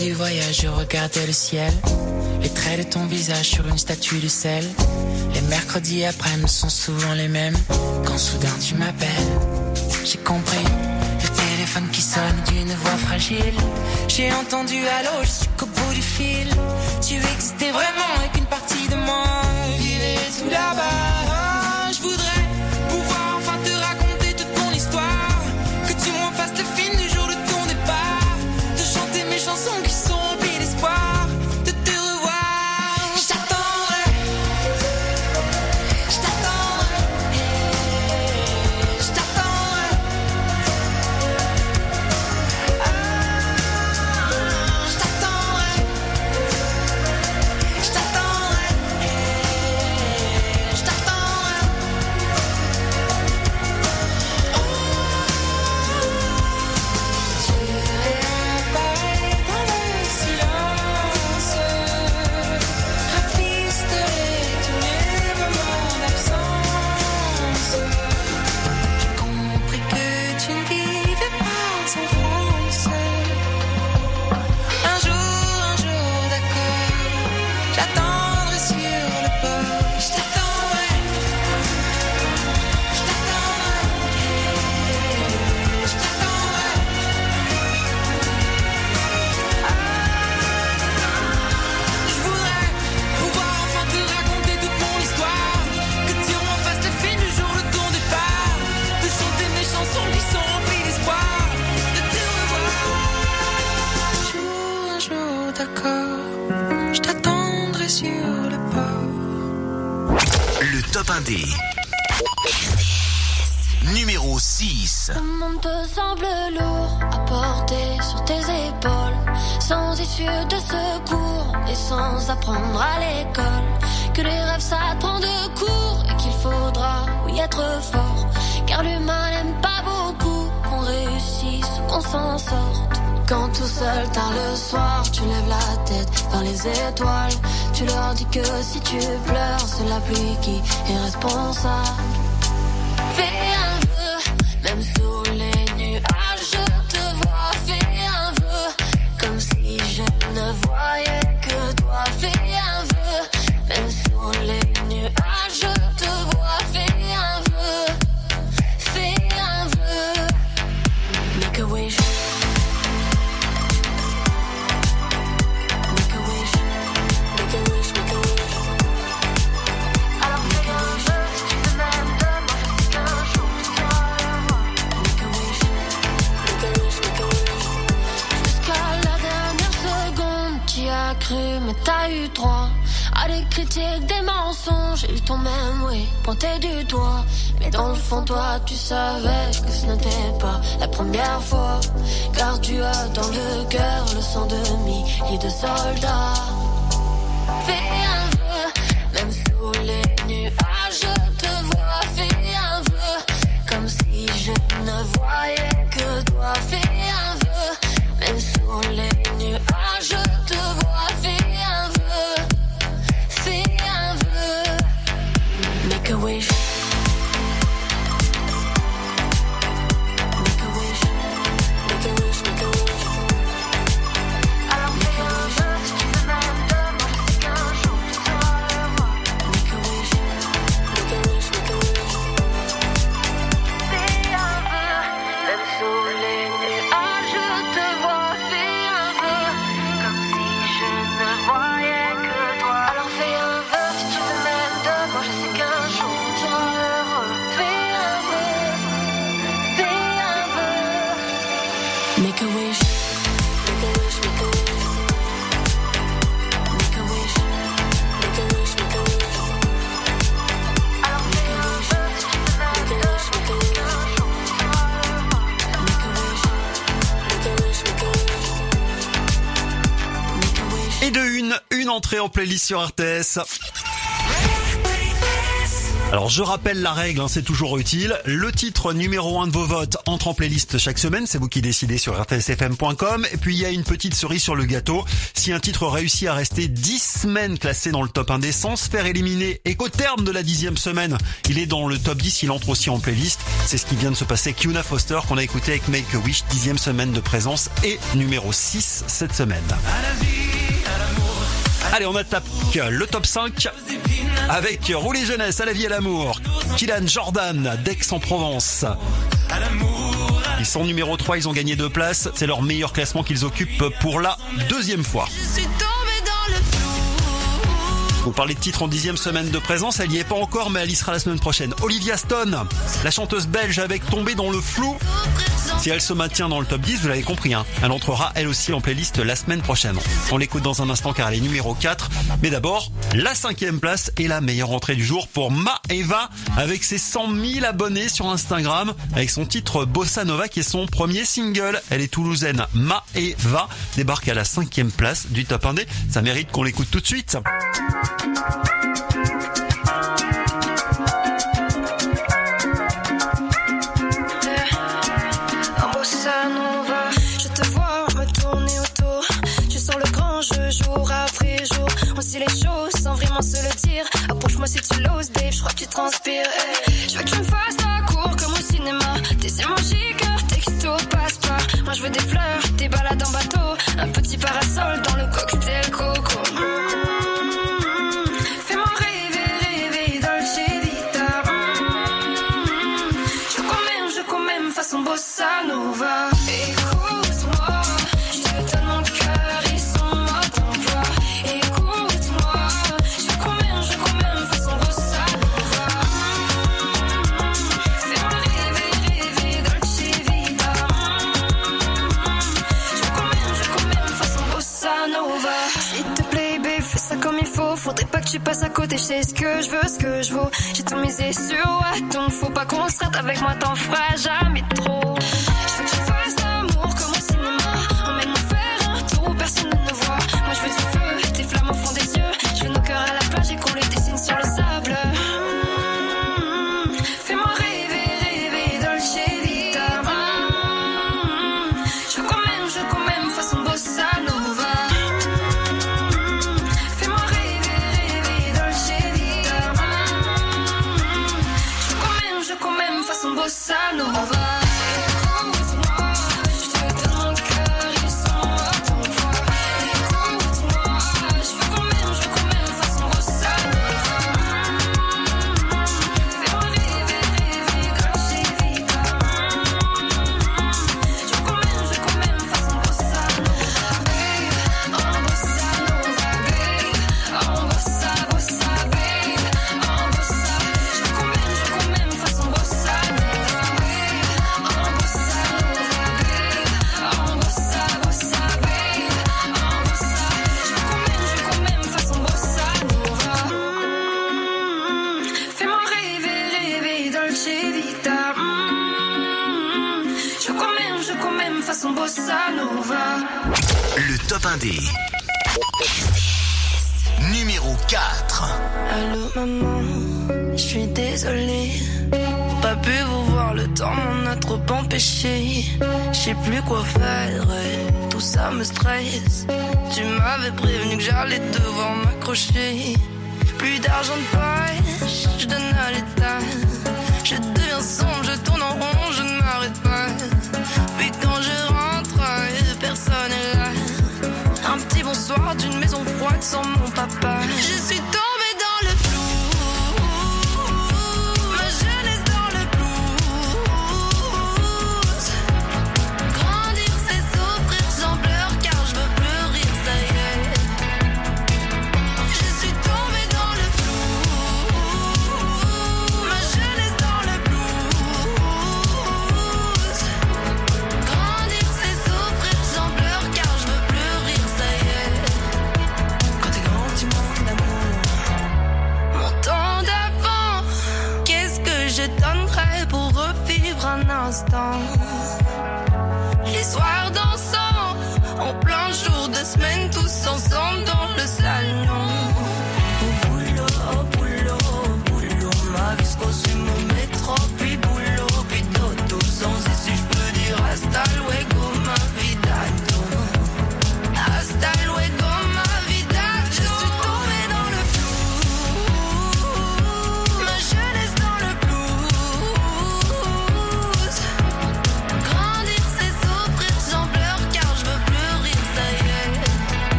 [SPEAKER 6] Du voyage, je regardais le ciel. Les traits de ton visage sur une statue de sel. Les mercredis après-midi sont souvent les mêmes. Quand soudain tu m'appelles, j'ai compris. Le téléphone qui sonne d'une voix fragile. J'ai entendu allô jusqu'au bout du fil. Tu existais vraiment et qu'une partie de moi vivait tout là-bas.
[SPEAKER 7] Top indé. Numéro 6.
[SPEAKER 5] Le monde te semble lourd à porter sur tes épaules, sans issue de secours et sans apprendre à l'école que les rêves ça prend de court et qu'il faudra oui être fort, car l'humain n'aime pas beaucoup qu'on réussisse ou qu'on s'en sorte. Quand tout seul tard le soir, tu lèves la tête vers les étoiles, tu leur dis que si tu pleures, c'est la pluie qui est responsable. Critiques, des mensonges. Ils t'ont même, oui, pointé du doigt. Mais dans le fond, toi, tu savais que ce n'était pas la première fois. Car tu as dans le cœur le sang de milliers de soldats.
[SPEAKER 2] Entrée en playlist sur RTS. Alors je rappelle la règle, hein, c'est toujours utile. Le titre numéro 1 de vos votes entre en playlist chaque semaine, c'est vous qui décidez sur rtsfm.com. Et puis il y a une petite cerise sur le gâteau. Si un titre réussit à rester 10 semaines classé dans le top 1 des sans se faire éliminer et qu'au terme de la dixième semaine, il est dans le top 10, il entre aussi en playlist. C'est ce qui vient de se passer Yuna Foster qu'on a écouté avec Make a Wish, dixième semaine de présence et numéro 6 cette semaine. Allez, on attaque le top 5 avec Rouler Jeunesse à la vie et à l'amour. Kylan Jordan d'Aix-en-Provence. Ils sont numéro 3, ils ont gagné deux places. C'est leur meilleur classement qu'ils occupent pour la deuxième fois. Vous parlez de titre en dixième semaine de présence, elle n'y est pas encore, mais elle y sera la semaine prochaine. Olivia Stone, la chanteuse belge avec Tombé dans le flou. Si elle se maintient dans le top 10, vous l'avez compris, hein, elle entrera elle aussi en playlist la semaine prochaine. On l'écoute dans un instant car elle est numéro 4. Mais d'abord, la cinquième place et la meilleure entrée du jour pour Ma Eva avec ses 100 000 abonnés sur Instagram avec son titre Bossa Nova qui est son premier single. Elle est toulousaine. Ma Eva débarque à la cinquième place du top 1D. Ça mérite qu'on l'écoute tout de suite.
[SPEAKER 54] Un bossa nova. Je te vois me tourner autour. Tu sens le grand jeu jour après jour. On sait les choses sans vraiment se le dire. Approche-moi si tu l'oses, crois que tu transpires. eh. Je veux que tu me fasses la cour comme au cinéma. Tes yeux magiques, texto passe pas. Moi je veux des fleurs, des balades en bateau. Un petit parasol dans le cocktail coco. Faudrait pas que tu passes à côté, je sais ce que je veux, ce que je vaux. J'ai tout misé sur moi, donc faut pas qu'on se rate avec moi, t'en feras jamais trop. Je veux que tu fasses l'amour comme j'allais devoir m'accrocher. Plus d'argent de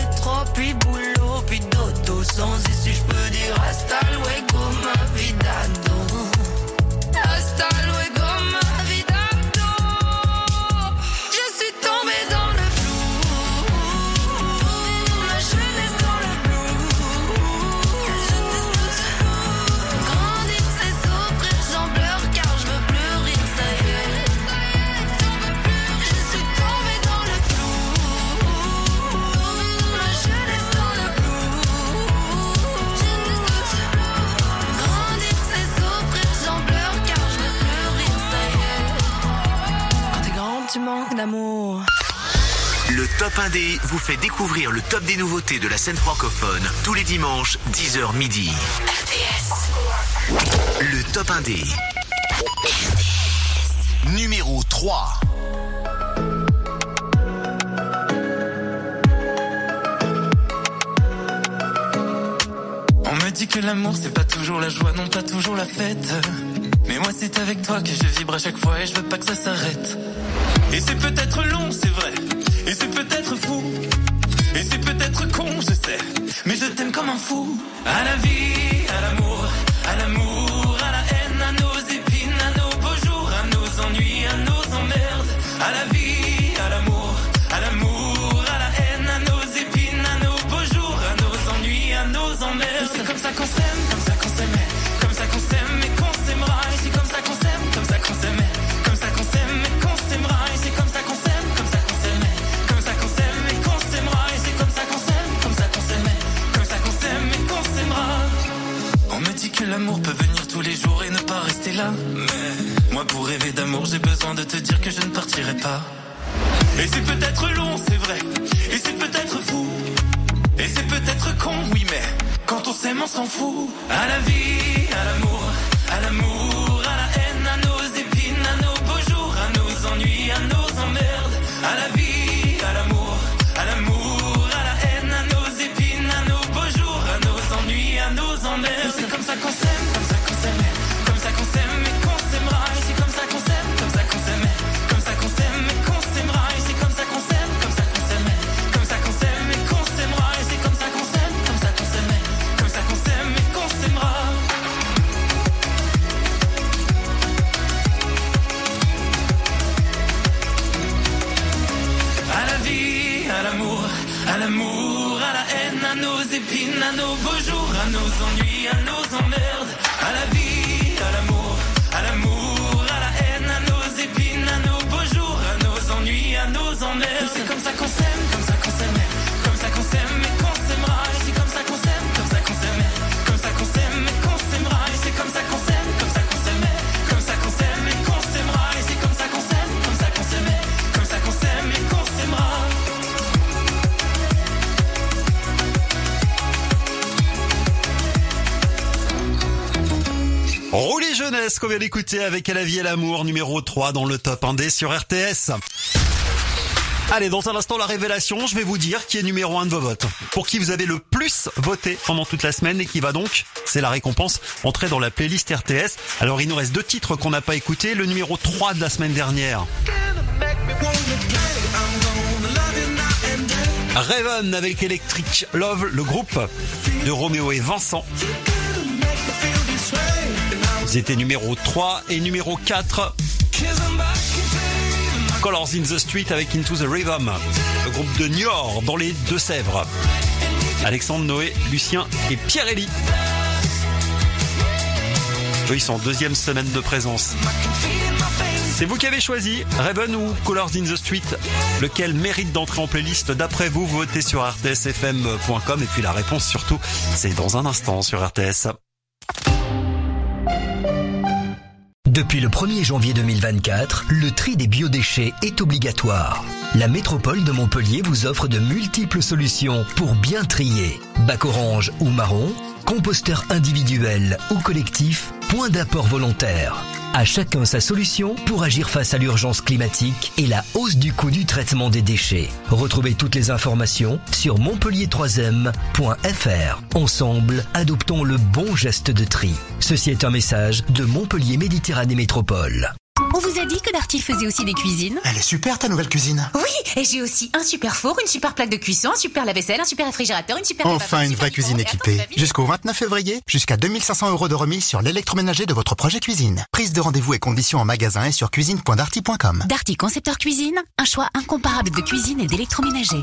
[SPEAKER 5] métro, puis boulot, puis dodo. Sans issue, je peux dire hasta luego, ma vida. Hasta luego, tu manques d'amour.
[SPEAKER 7] Le Top 1D vous fait découvrir le top des nouveautés de la scène francophone tous les dimanches 10h midi. Le Top 1D. Numéro 3.
[SPEAKER 55] On me dit que l'amour c'est pas toujours la joie, non pas toujours la fête. Mais moi c'est avec toi que je vibre à chaque fois et je veux pas que ça s'arrête. Et c'est peut-être long, c'est vrai. Et c'est peut-être fou. Et c'est peut-être con, je sais. Mais je t'aime comme un fou. À la vie, à l'amour, à l'amour, à la haine, à nos épines, à nos beaux jours, à nos ennuis, à nos emmerdes. À la vie, l'amour peut venir tous les jours et ne pas rester là. Mais moi, pour rêver d'amour, j'ai besoin de te dire que je ne partirai pas. Et c'est peut-être long, c'est vrai. Et c'est peut-être fou. Et c'est peut-être con, oui, mais quand on s'aime, on s'en fout. À la vie, à l'amour, à l'amour, à la haine, à nos épines, à nos beaux jours, à nos ennuis, à nos emmerdes. Vie, Qu'on
[SPEAKER 2] vient d'écouter avec la vie et l'amour numéro 3 dans le top 1D sur RTS. Allez, dans un instant, la révélation, je vais vous dire qui est numéro 1 de vos votes. Pour qui vous avez le plus voté pendant toute la semaine et qui va donc, c'est la récompense, entrer dans la playlist RTS. Alors, il nous reste deux titres qu'on n'a pas écoutés. Le numéro 3 de la semaine dernière. Raven avec Electric Love, le groupe de Roméo et Vincent. Ils étaient numéro 3 et numéro 4. Colors in the Street avec Into the Rhythm, le groupe de Niort dans les Deux-Sèvres. Alexandre, Noé, Lucien et Pierre-Élie. Eux, ils sont en deuxième semaine de présence. C'est vous qui avez choisi Raven ou Colors in the Street, lequel mérite d'entrer en playlist d'après vous? Votez sur rtsfm.com et puis la réponse surtout, c'est dans un instant sur RTS.
[SPEAKER 3] Depuis le 1er janvier 2024, le tri des biodéchets est obligatoire. La métropole de Montpellier vous offre de multiples solutions pour bien trier. Bac orange ou marron, composteur individuel ou collectif, point d'apport volontaire. À chacun sa solution pour agir face à l'urgence climatique et la hausse du coût du traitement des déchets. Retrouvez toutes les informations sur montpellier3m.fr. Ensemble, adoptons le bon geste de tri. Ceci est un message de Montpellier Méditerranée Métropole.
[SPEAKER 12] On vous a dit que Darty faisait aussi des cuisines
[SPEAKER 7] Elle est super ta nouvelle cuisine.
[SPEAKER 12] Oui, et j'ai aussi un super four, une super plaque de cuisson, un super lave-vaisselle, un super réfrigérateur, une super...
[SPEAKER 7] Enfin une vraie cuisine équipée. Jusqu'au 29 février, jusqu'à 2500 euros de remise sur l'électroménager de votre projet cuisine. Prise de rendez-vous et conditions en magasin et sur cuisine.darty.com.
[SPEAKER 12] Darty Concepteur Cuisine, un choix incomparable de cuisine et d'électroménager.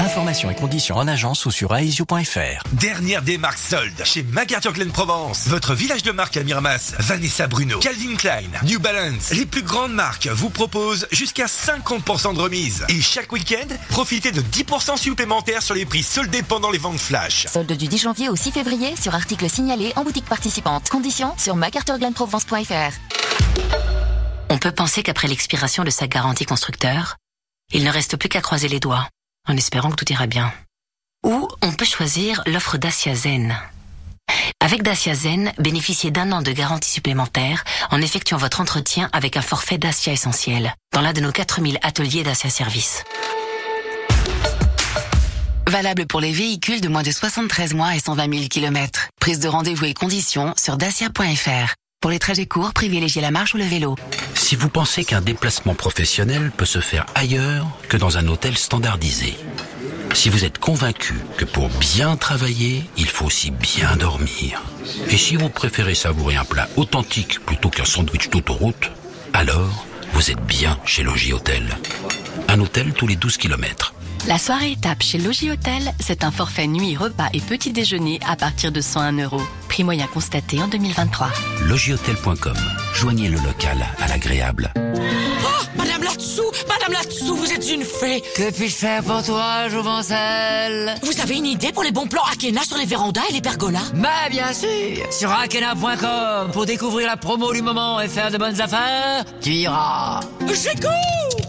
[SPEAKER 54] Informations et conditions en agence ou sur aesio.fr.
[SPEAKER 56] Dernière démarque solde chez MacArthur Glen Provence. Votre village de marque à Miramas, Vanessa Bruno, Calvin Klein, New Balance. Les plus grandes marques vous proposent jusqu'à 50% de remise. Et chaque week-end, profitez de 10% supplémentaires sur les prix soldés pendant les ventes flash.
[SPEAKER 57] Solde du 10 janvier au 6 février sur articles signalés en boutique participante. Conditions sur macarthurglenprovence.fr.
[SPEAKER 10] On peut penser qu'après l'expiration de sa garantie constructeur, il ne reste plus qu'à croiser les doigts, en espérant que tout ira bien. Ou on peut choisir l'offre Dacia Zen. Avec Dacia Zen, bénéficiez d'un an de garantie supplémentaire en effectuant votre entretien avec un forfait Dacia essentiel dans l'un de nos 4000 ateliers Dacia Service.
[SPEAKER 58] Valable pour les véhicules de moins de 73 mois et 120 000 km. Prise de rendez-vous et conditions sur dacia.fr. Pour les trajets courts, privilégiez la marche ou le vélo.
[SPEAKER 46] Si vous pensez qu'un déplacement professionnel peut se faire ailleurs que dans un hôtel standardisé. Si vous êtes convaincu que pour bien travailler, il faut aussi bien dormir. Et si vous préférez savourer un plat authentique plutôt qu'un sandwich d'autoroute, alors vous êtes bien chez Logis Hôtel. Un hôtel tous les 12 kilomètres.
[SPEAKER 16] La soirée étape chez Logis Hôtel, c'est un forfait nuit, repas et petit déjeuner à partir de 101 euros. Prix moyen constaté en 2023.
[SPEAKER 46] Logihôtel.com. Joignez le local à l'agréable.
[SPEAKER 59] Oh, Madame là-dessous, Madame là-dessous, vous êtes une fée.
[SPEAKER 60] Que puis-je faire pour toi, Jouvencel
[SPEAKER 59] Vous avez une idée pour les bons plans Akena sur les vérandas et les pergolas?
[SPEAKER 60] Bah bien sûr Sur akena.com pour découvrir la promo du moment et faire de bonnes affaires, tu iras.
[SPEAKER 59] J'écoute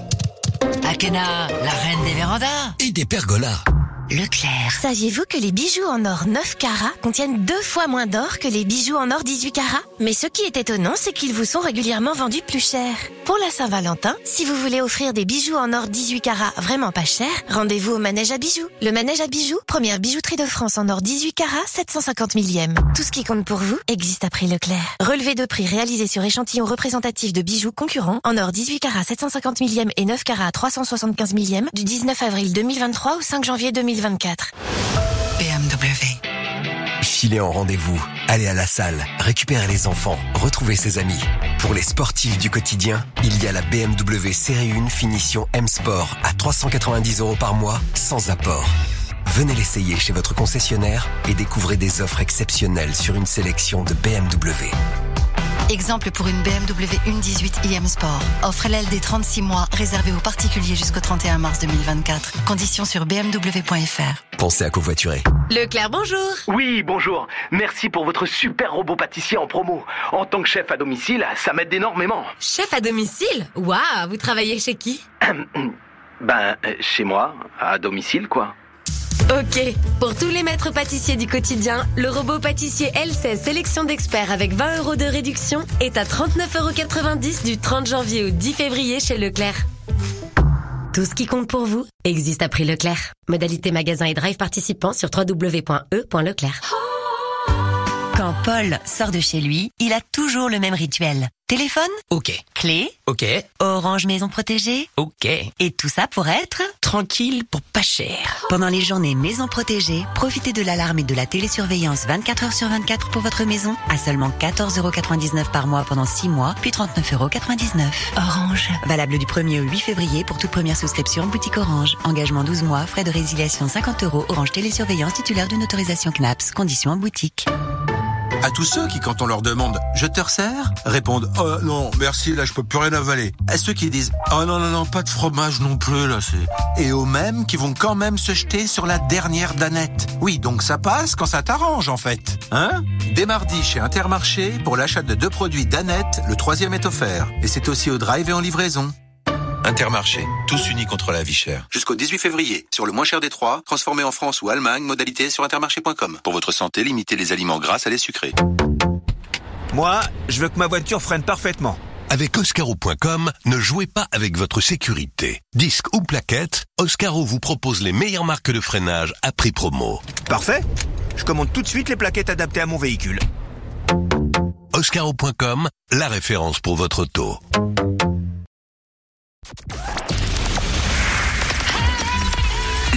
[SPEAKER 60] Akena, la reine des vérandas.
[SPEAKER 46] Et des pergolas.
[SPEAKER 16] Leclerc. Saviez-vous que les bijoux en or 9 carats contiennent deux fois moins d'or que les bijoux en or 18 carats? Mais ce qui est étonnant, c'est qu'ils vous sont régulièrement vendus plus cher. Pour la Saint-Valentin, si vous voulez offrir des bijoux en or 18 carats vraiment pas cher, rendez-vous au Manège à bijoux. Le Manège à bijoux, première bijouterie de France en or 18 carats, 750 millième. Tout ce qui compte pour vous existe à prix Leclerc. Relevé de prix réalisé sur échantillon représentatif de bijoux concurrents en or 18 carats 750 millième et 9 carats 375 millième du 19 avril 2023 au 5 janvier 2024.
[SPEAKER 14] BMW. Filez en rendez-vous, allez à la salle, récupérez les enfants, retrouvez ses amis. Pour les sportifs du quotidien, il y a la BMW Série 1 finition M Sport à 390 euros par mois, sans apport. Venez l'essayer chez votre concessionnaire et découvrez des offres exceptionnelles sur une sélection de BMW.
[SPEAKER 61] Exemple pour une BMW 1.18 IM Sport. Offre LLD 36 mois, réservée aux particuliers jusqu'au 31 mars 2024. Conditions sur bmw.fr.
[SPEAKER 14] Pensez à covoiturer.
[SPEAKER 16] Leclerc, bonjour.
[SPEAKER 62] Oui, bonjour. Merci pour votre super robot pâtissier en promo. En tant que chef à domicile, ça m'aide énormément.
[SPEAKER 16] Chef à domicile? Waouh, vous travaillez chez qui? (clears throat)
[SPEAKER 62] Ben, euh, chez moi, à domicile, quoi.
[SPEAKER 16] Ok, pour tous les maîtres pâtissiers du quotidien, le robot pâtissier L16 sélection d'experts avec 20 euros de réduction est à 39,90 euros du 30 janvier au 10 février chez Leclerc. Tout ce qui compte pour vous existe à prix Leclerc. Modalité magasin et drive participant sur www.e.leclerc.
[SPEAKER 18] Paul sort de chez lui, il a toujours le même rituel. Téléphone
[SPEAKER 63] Ok.
[SPEAKER 18] Clé
[SPEAKER 63] Ok.
[SPEAKER 18] Orange Maison Protégée
[SPEAKER 63] Ok.
[SPEAKER 18] Et tout ça pour être
[SPEAKER 63] Tranquille pour pas cher.
[SPEAKER 18] Pendant les journées Maison Protégée, profitez de l'alarme et de la télésurveillance 24 heures sur 24 pour votre maison à seulement 14,99€ par mois pendant 6 mois, puis 39,99€. Orange. Valable du 1er au 8 février pour toute première souscription boutique Orange. Engagement 12 mois, frais de résiliation 50 euros. Orange Télésurveillance titulaire d'une autorisation CNAPS. Conditions en boutique.
[SPEAKER 17] À tous ceux qui, quand on leur demande Je te resserre répondent Oh non, merci, là je peux plus rien avaler. À ceux qui disent Oh non, non, non, pas de fromage non plus, là c'est. Et aux mêmes qui vont quand même se jeter sur la dernière danette. Oui, donc ça passe quand ça t'arrange en fait. Hein? Dès mardi chez Intermarché, pour l'achat de deux produits Danette, le troisième est offert. Et c'est aussi au drive et en livraison. Intermarché, tous unis contre la vie chère.
[SPEAKER 56] Jusqu'au 18 février, sur le moins cher des trois, transformé en France ou Allemagne, modalité sur intermarché.com. Pour votre santé, limitez les aliments gras à les sucrés.
[SPEAKER 64] Moi, je veux que ma voiture freine parfaitement.
[SPEAKER 9] Avec Oscaro.com, ne jouez pas avec votre sécurité. Disque ou plaquette, Oscaro vous propose les meilleures marques de freinage à prix promo.
[SPEAKER 64] Parfait. Je commande tout de suite les plaquettes adaptées à mon véhicule.
[SPEAKER 9] Oscaro.com, la référence pour votre auto.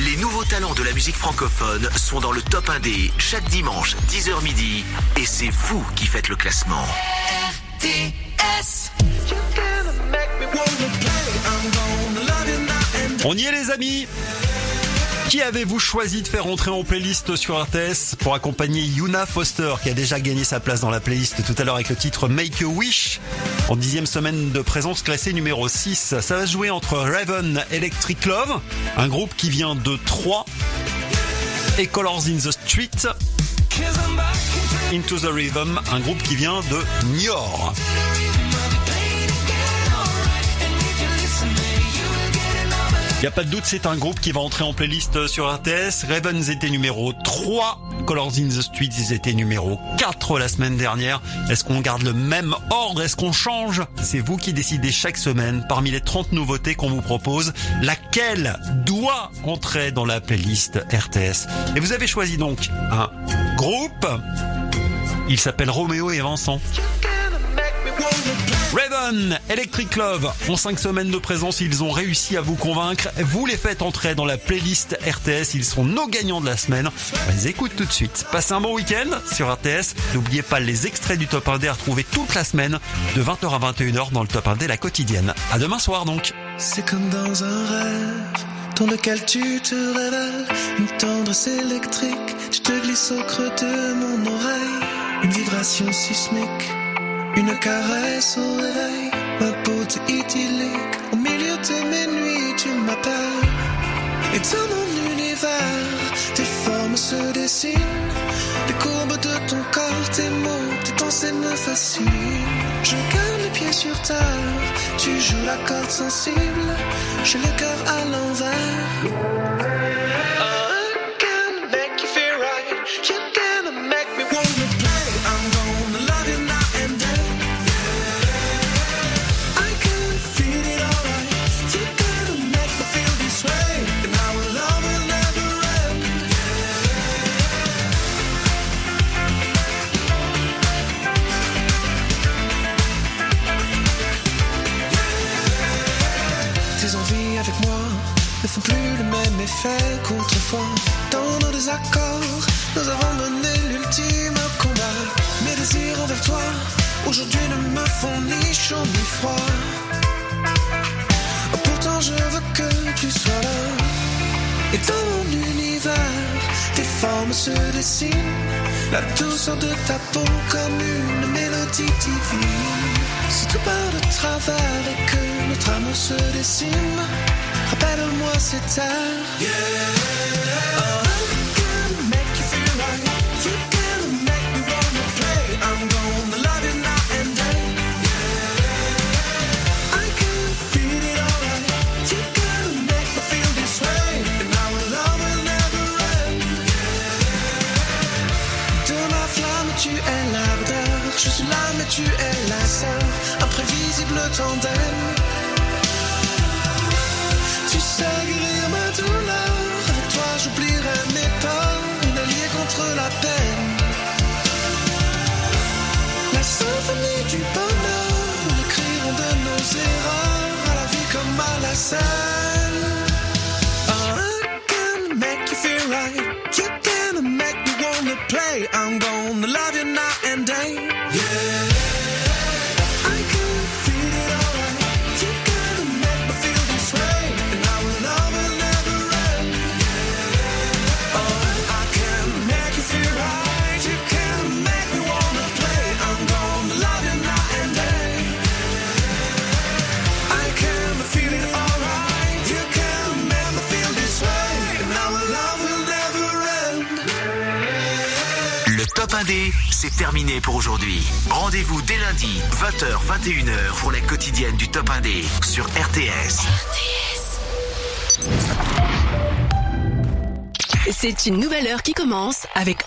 [SPEAKER 7] Les nouveaux talents de la musique francophone sont dans le top 1D chaque dimanche 10h midi et c'est vous qui faites le classement.
[SPEAKER 2] On y est les amis qui avez-vous choisi de faire entrer en playlist sur RTS pour accompagner Yuna Foster qui a déjà gagné sa place dans la playlist tout à l'heure avec le titre Make a Wish? En dixième semaine de présence classée numéro 6. Ça va jouer entre Raven Electric Love, un groupe qui vient de 3 et Colors in the Street Into the Rhythm, un groupe qui vient de Niort. Il n'y a pas de doute, c'est un groupe qui va entrer en playlist sur RTS. Ravens était numéro 3, Colors in the Street, ils étaient numéro 4 la semaine dernière. Est-ce qu'on garde le même ordre? Est-ce qu'on change? C'est vous qui décidez chaque semaine, parmi les 30 nouveautés qu'on vous propose, laquelle doit entrer dans la playlist RTS. Et vous avez choisi donc un groupe. Il s'appelle Roméo et Vincent. Raven, Electric Love, en 5 semaines de présence, ils ont réussi à vous convaincre. Vous les faites entrer dans la playlist RTS, ils sont nos gagnants de la semaine. On les écoute tout de suite. Passez un bon week-end sur RTS. N'oubliez pas les extraits du Top 1D à retrouver toute la semaine de 20h à 21h dans le Top 1D la quotidienne. À demain soir donc.
[SPEAKER 8] C'est comme dans un rêve dans tu te révèles, une tendresse électrique. Je te glisse au creux de mon oreille, une vibration sismique. Une caresse au réveil, ma beauté idyllique. Au milieu de mes nuits, tu m'appelles. Et dans mon univers, tes formes se dessinent. Les courbes de ton corps, tes mots, tes pensées me fascinent. Je garde les pieds sur terre, tu joues la corde sensible. J'ai le cœur à l'envers. Font plus le même effet qu'autrefois. Dans nos désaccords, nous avons mené l'ultime combat. Mes désirs envers toi, aujourd'hui ne me font ni chaud ni froid. Pourtant, je veux que tu sois là. Et dans mon univers, tes formes se dessinent. La douceur de ta peau comme une mélodie divine. Si tout part de travers et que notre amour se dessine, rappelle-moi cette terre. Yeah. Et tu es la sœur. Imprévisible tandem. Du bonheur. De nos erreurs. À la vie comme à la scène. I can make you feel right. You're gonna make me wanna play. I'm gonna love you night and day. Yeah.
[SPEAKER 7] 1D, c'est terminé pour aujourd'hui. Rendez-vous dès lundi, 20h, 21h pour la quotidienne du top 1D sur RTS.
[SPEAKER 54] C'est une nouvelle heure qui commence avec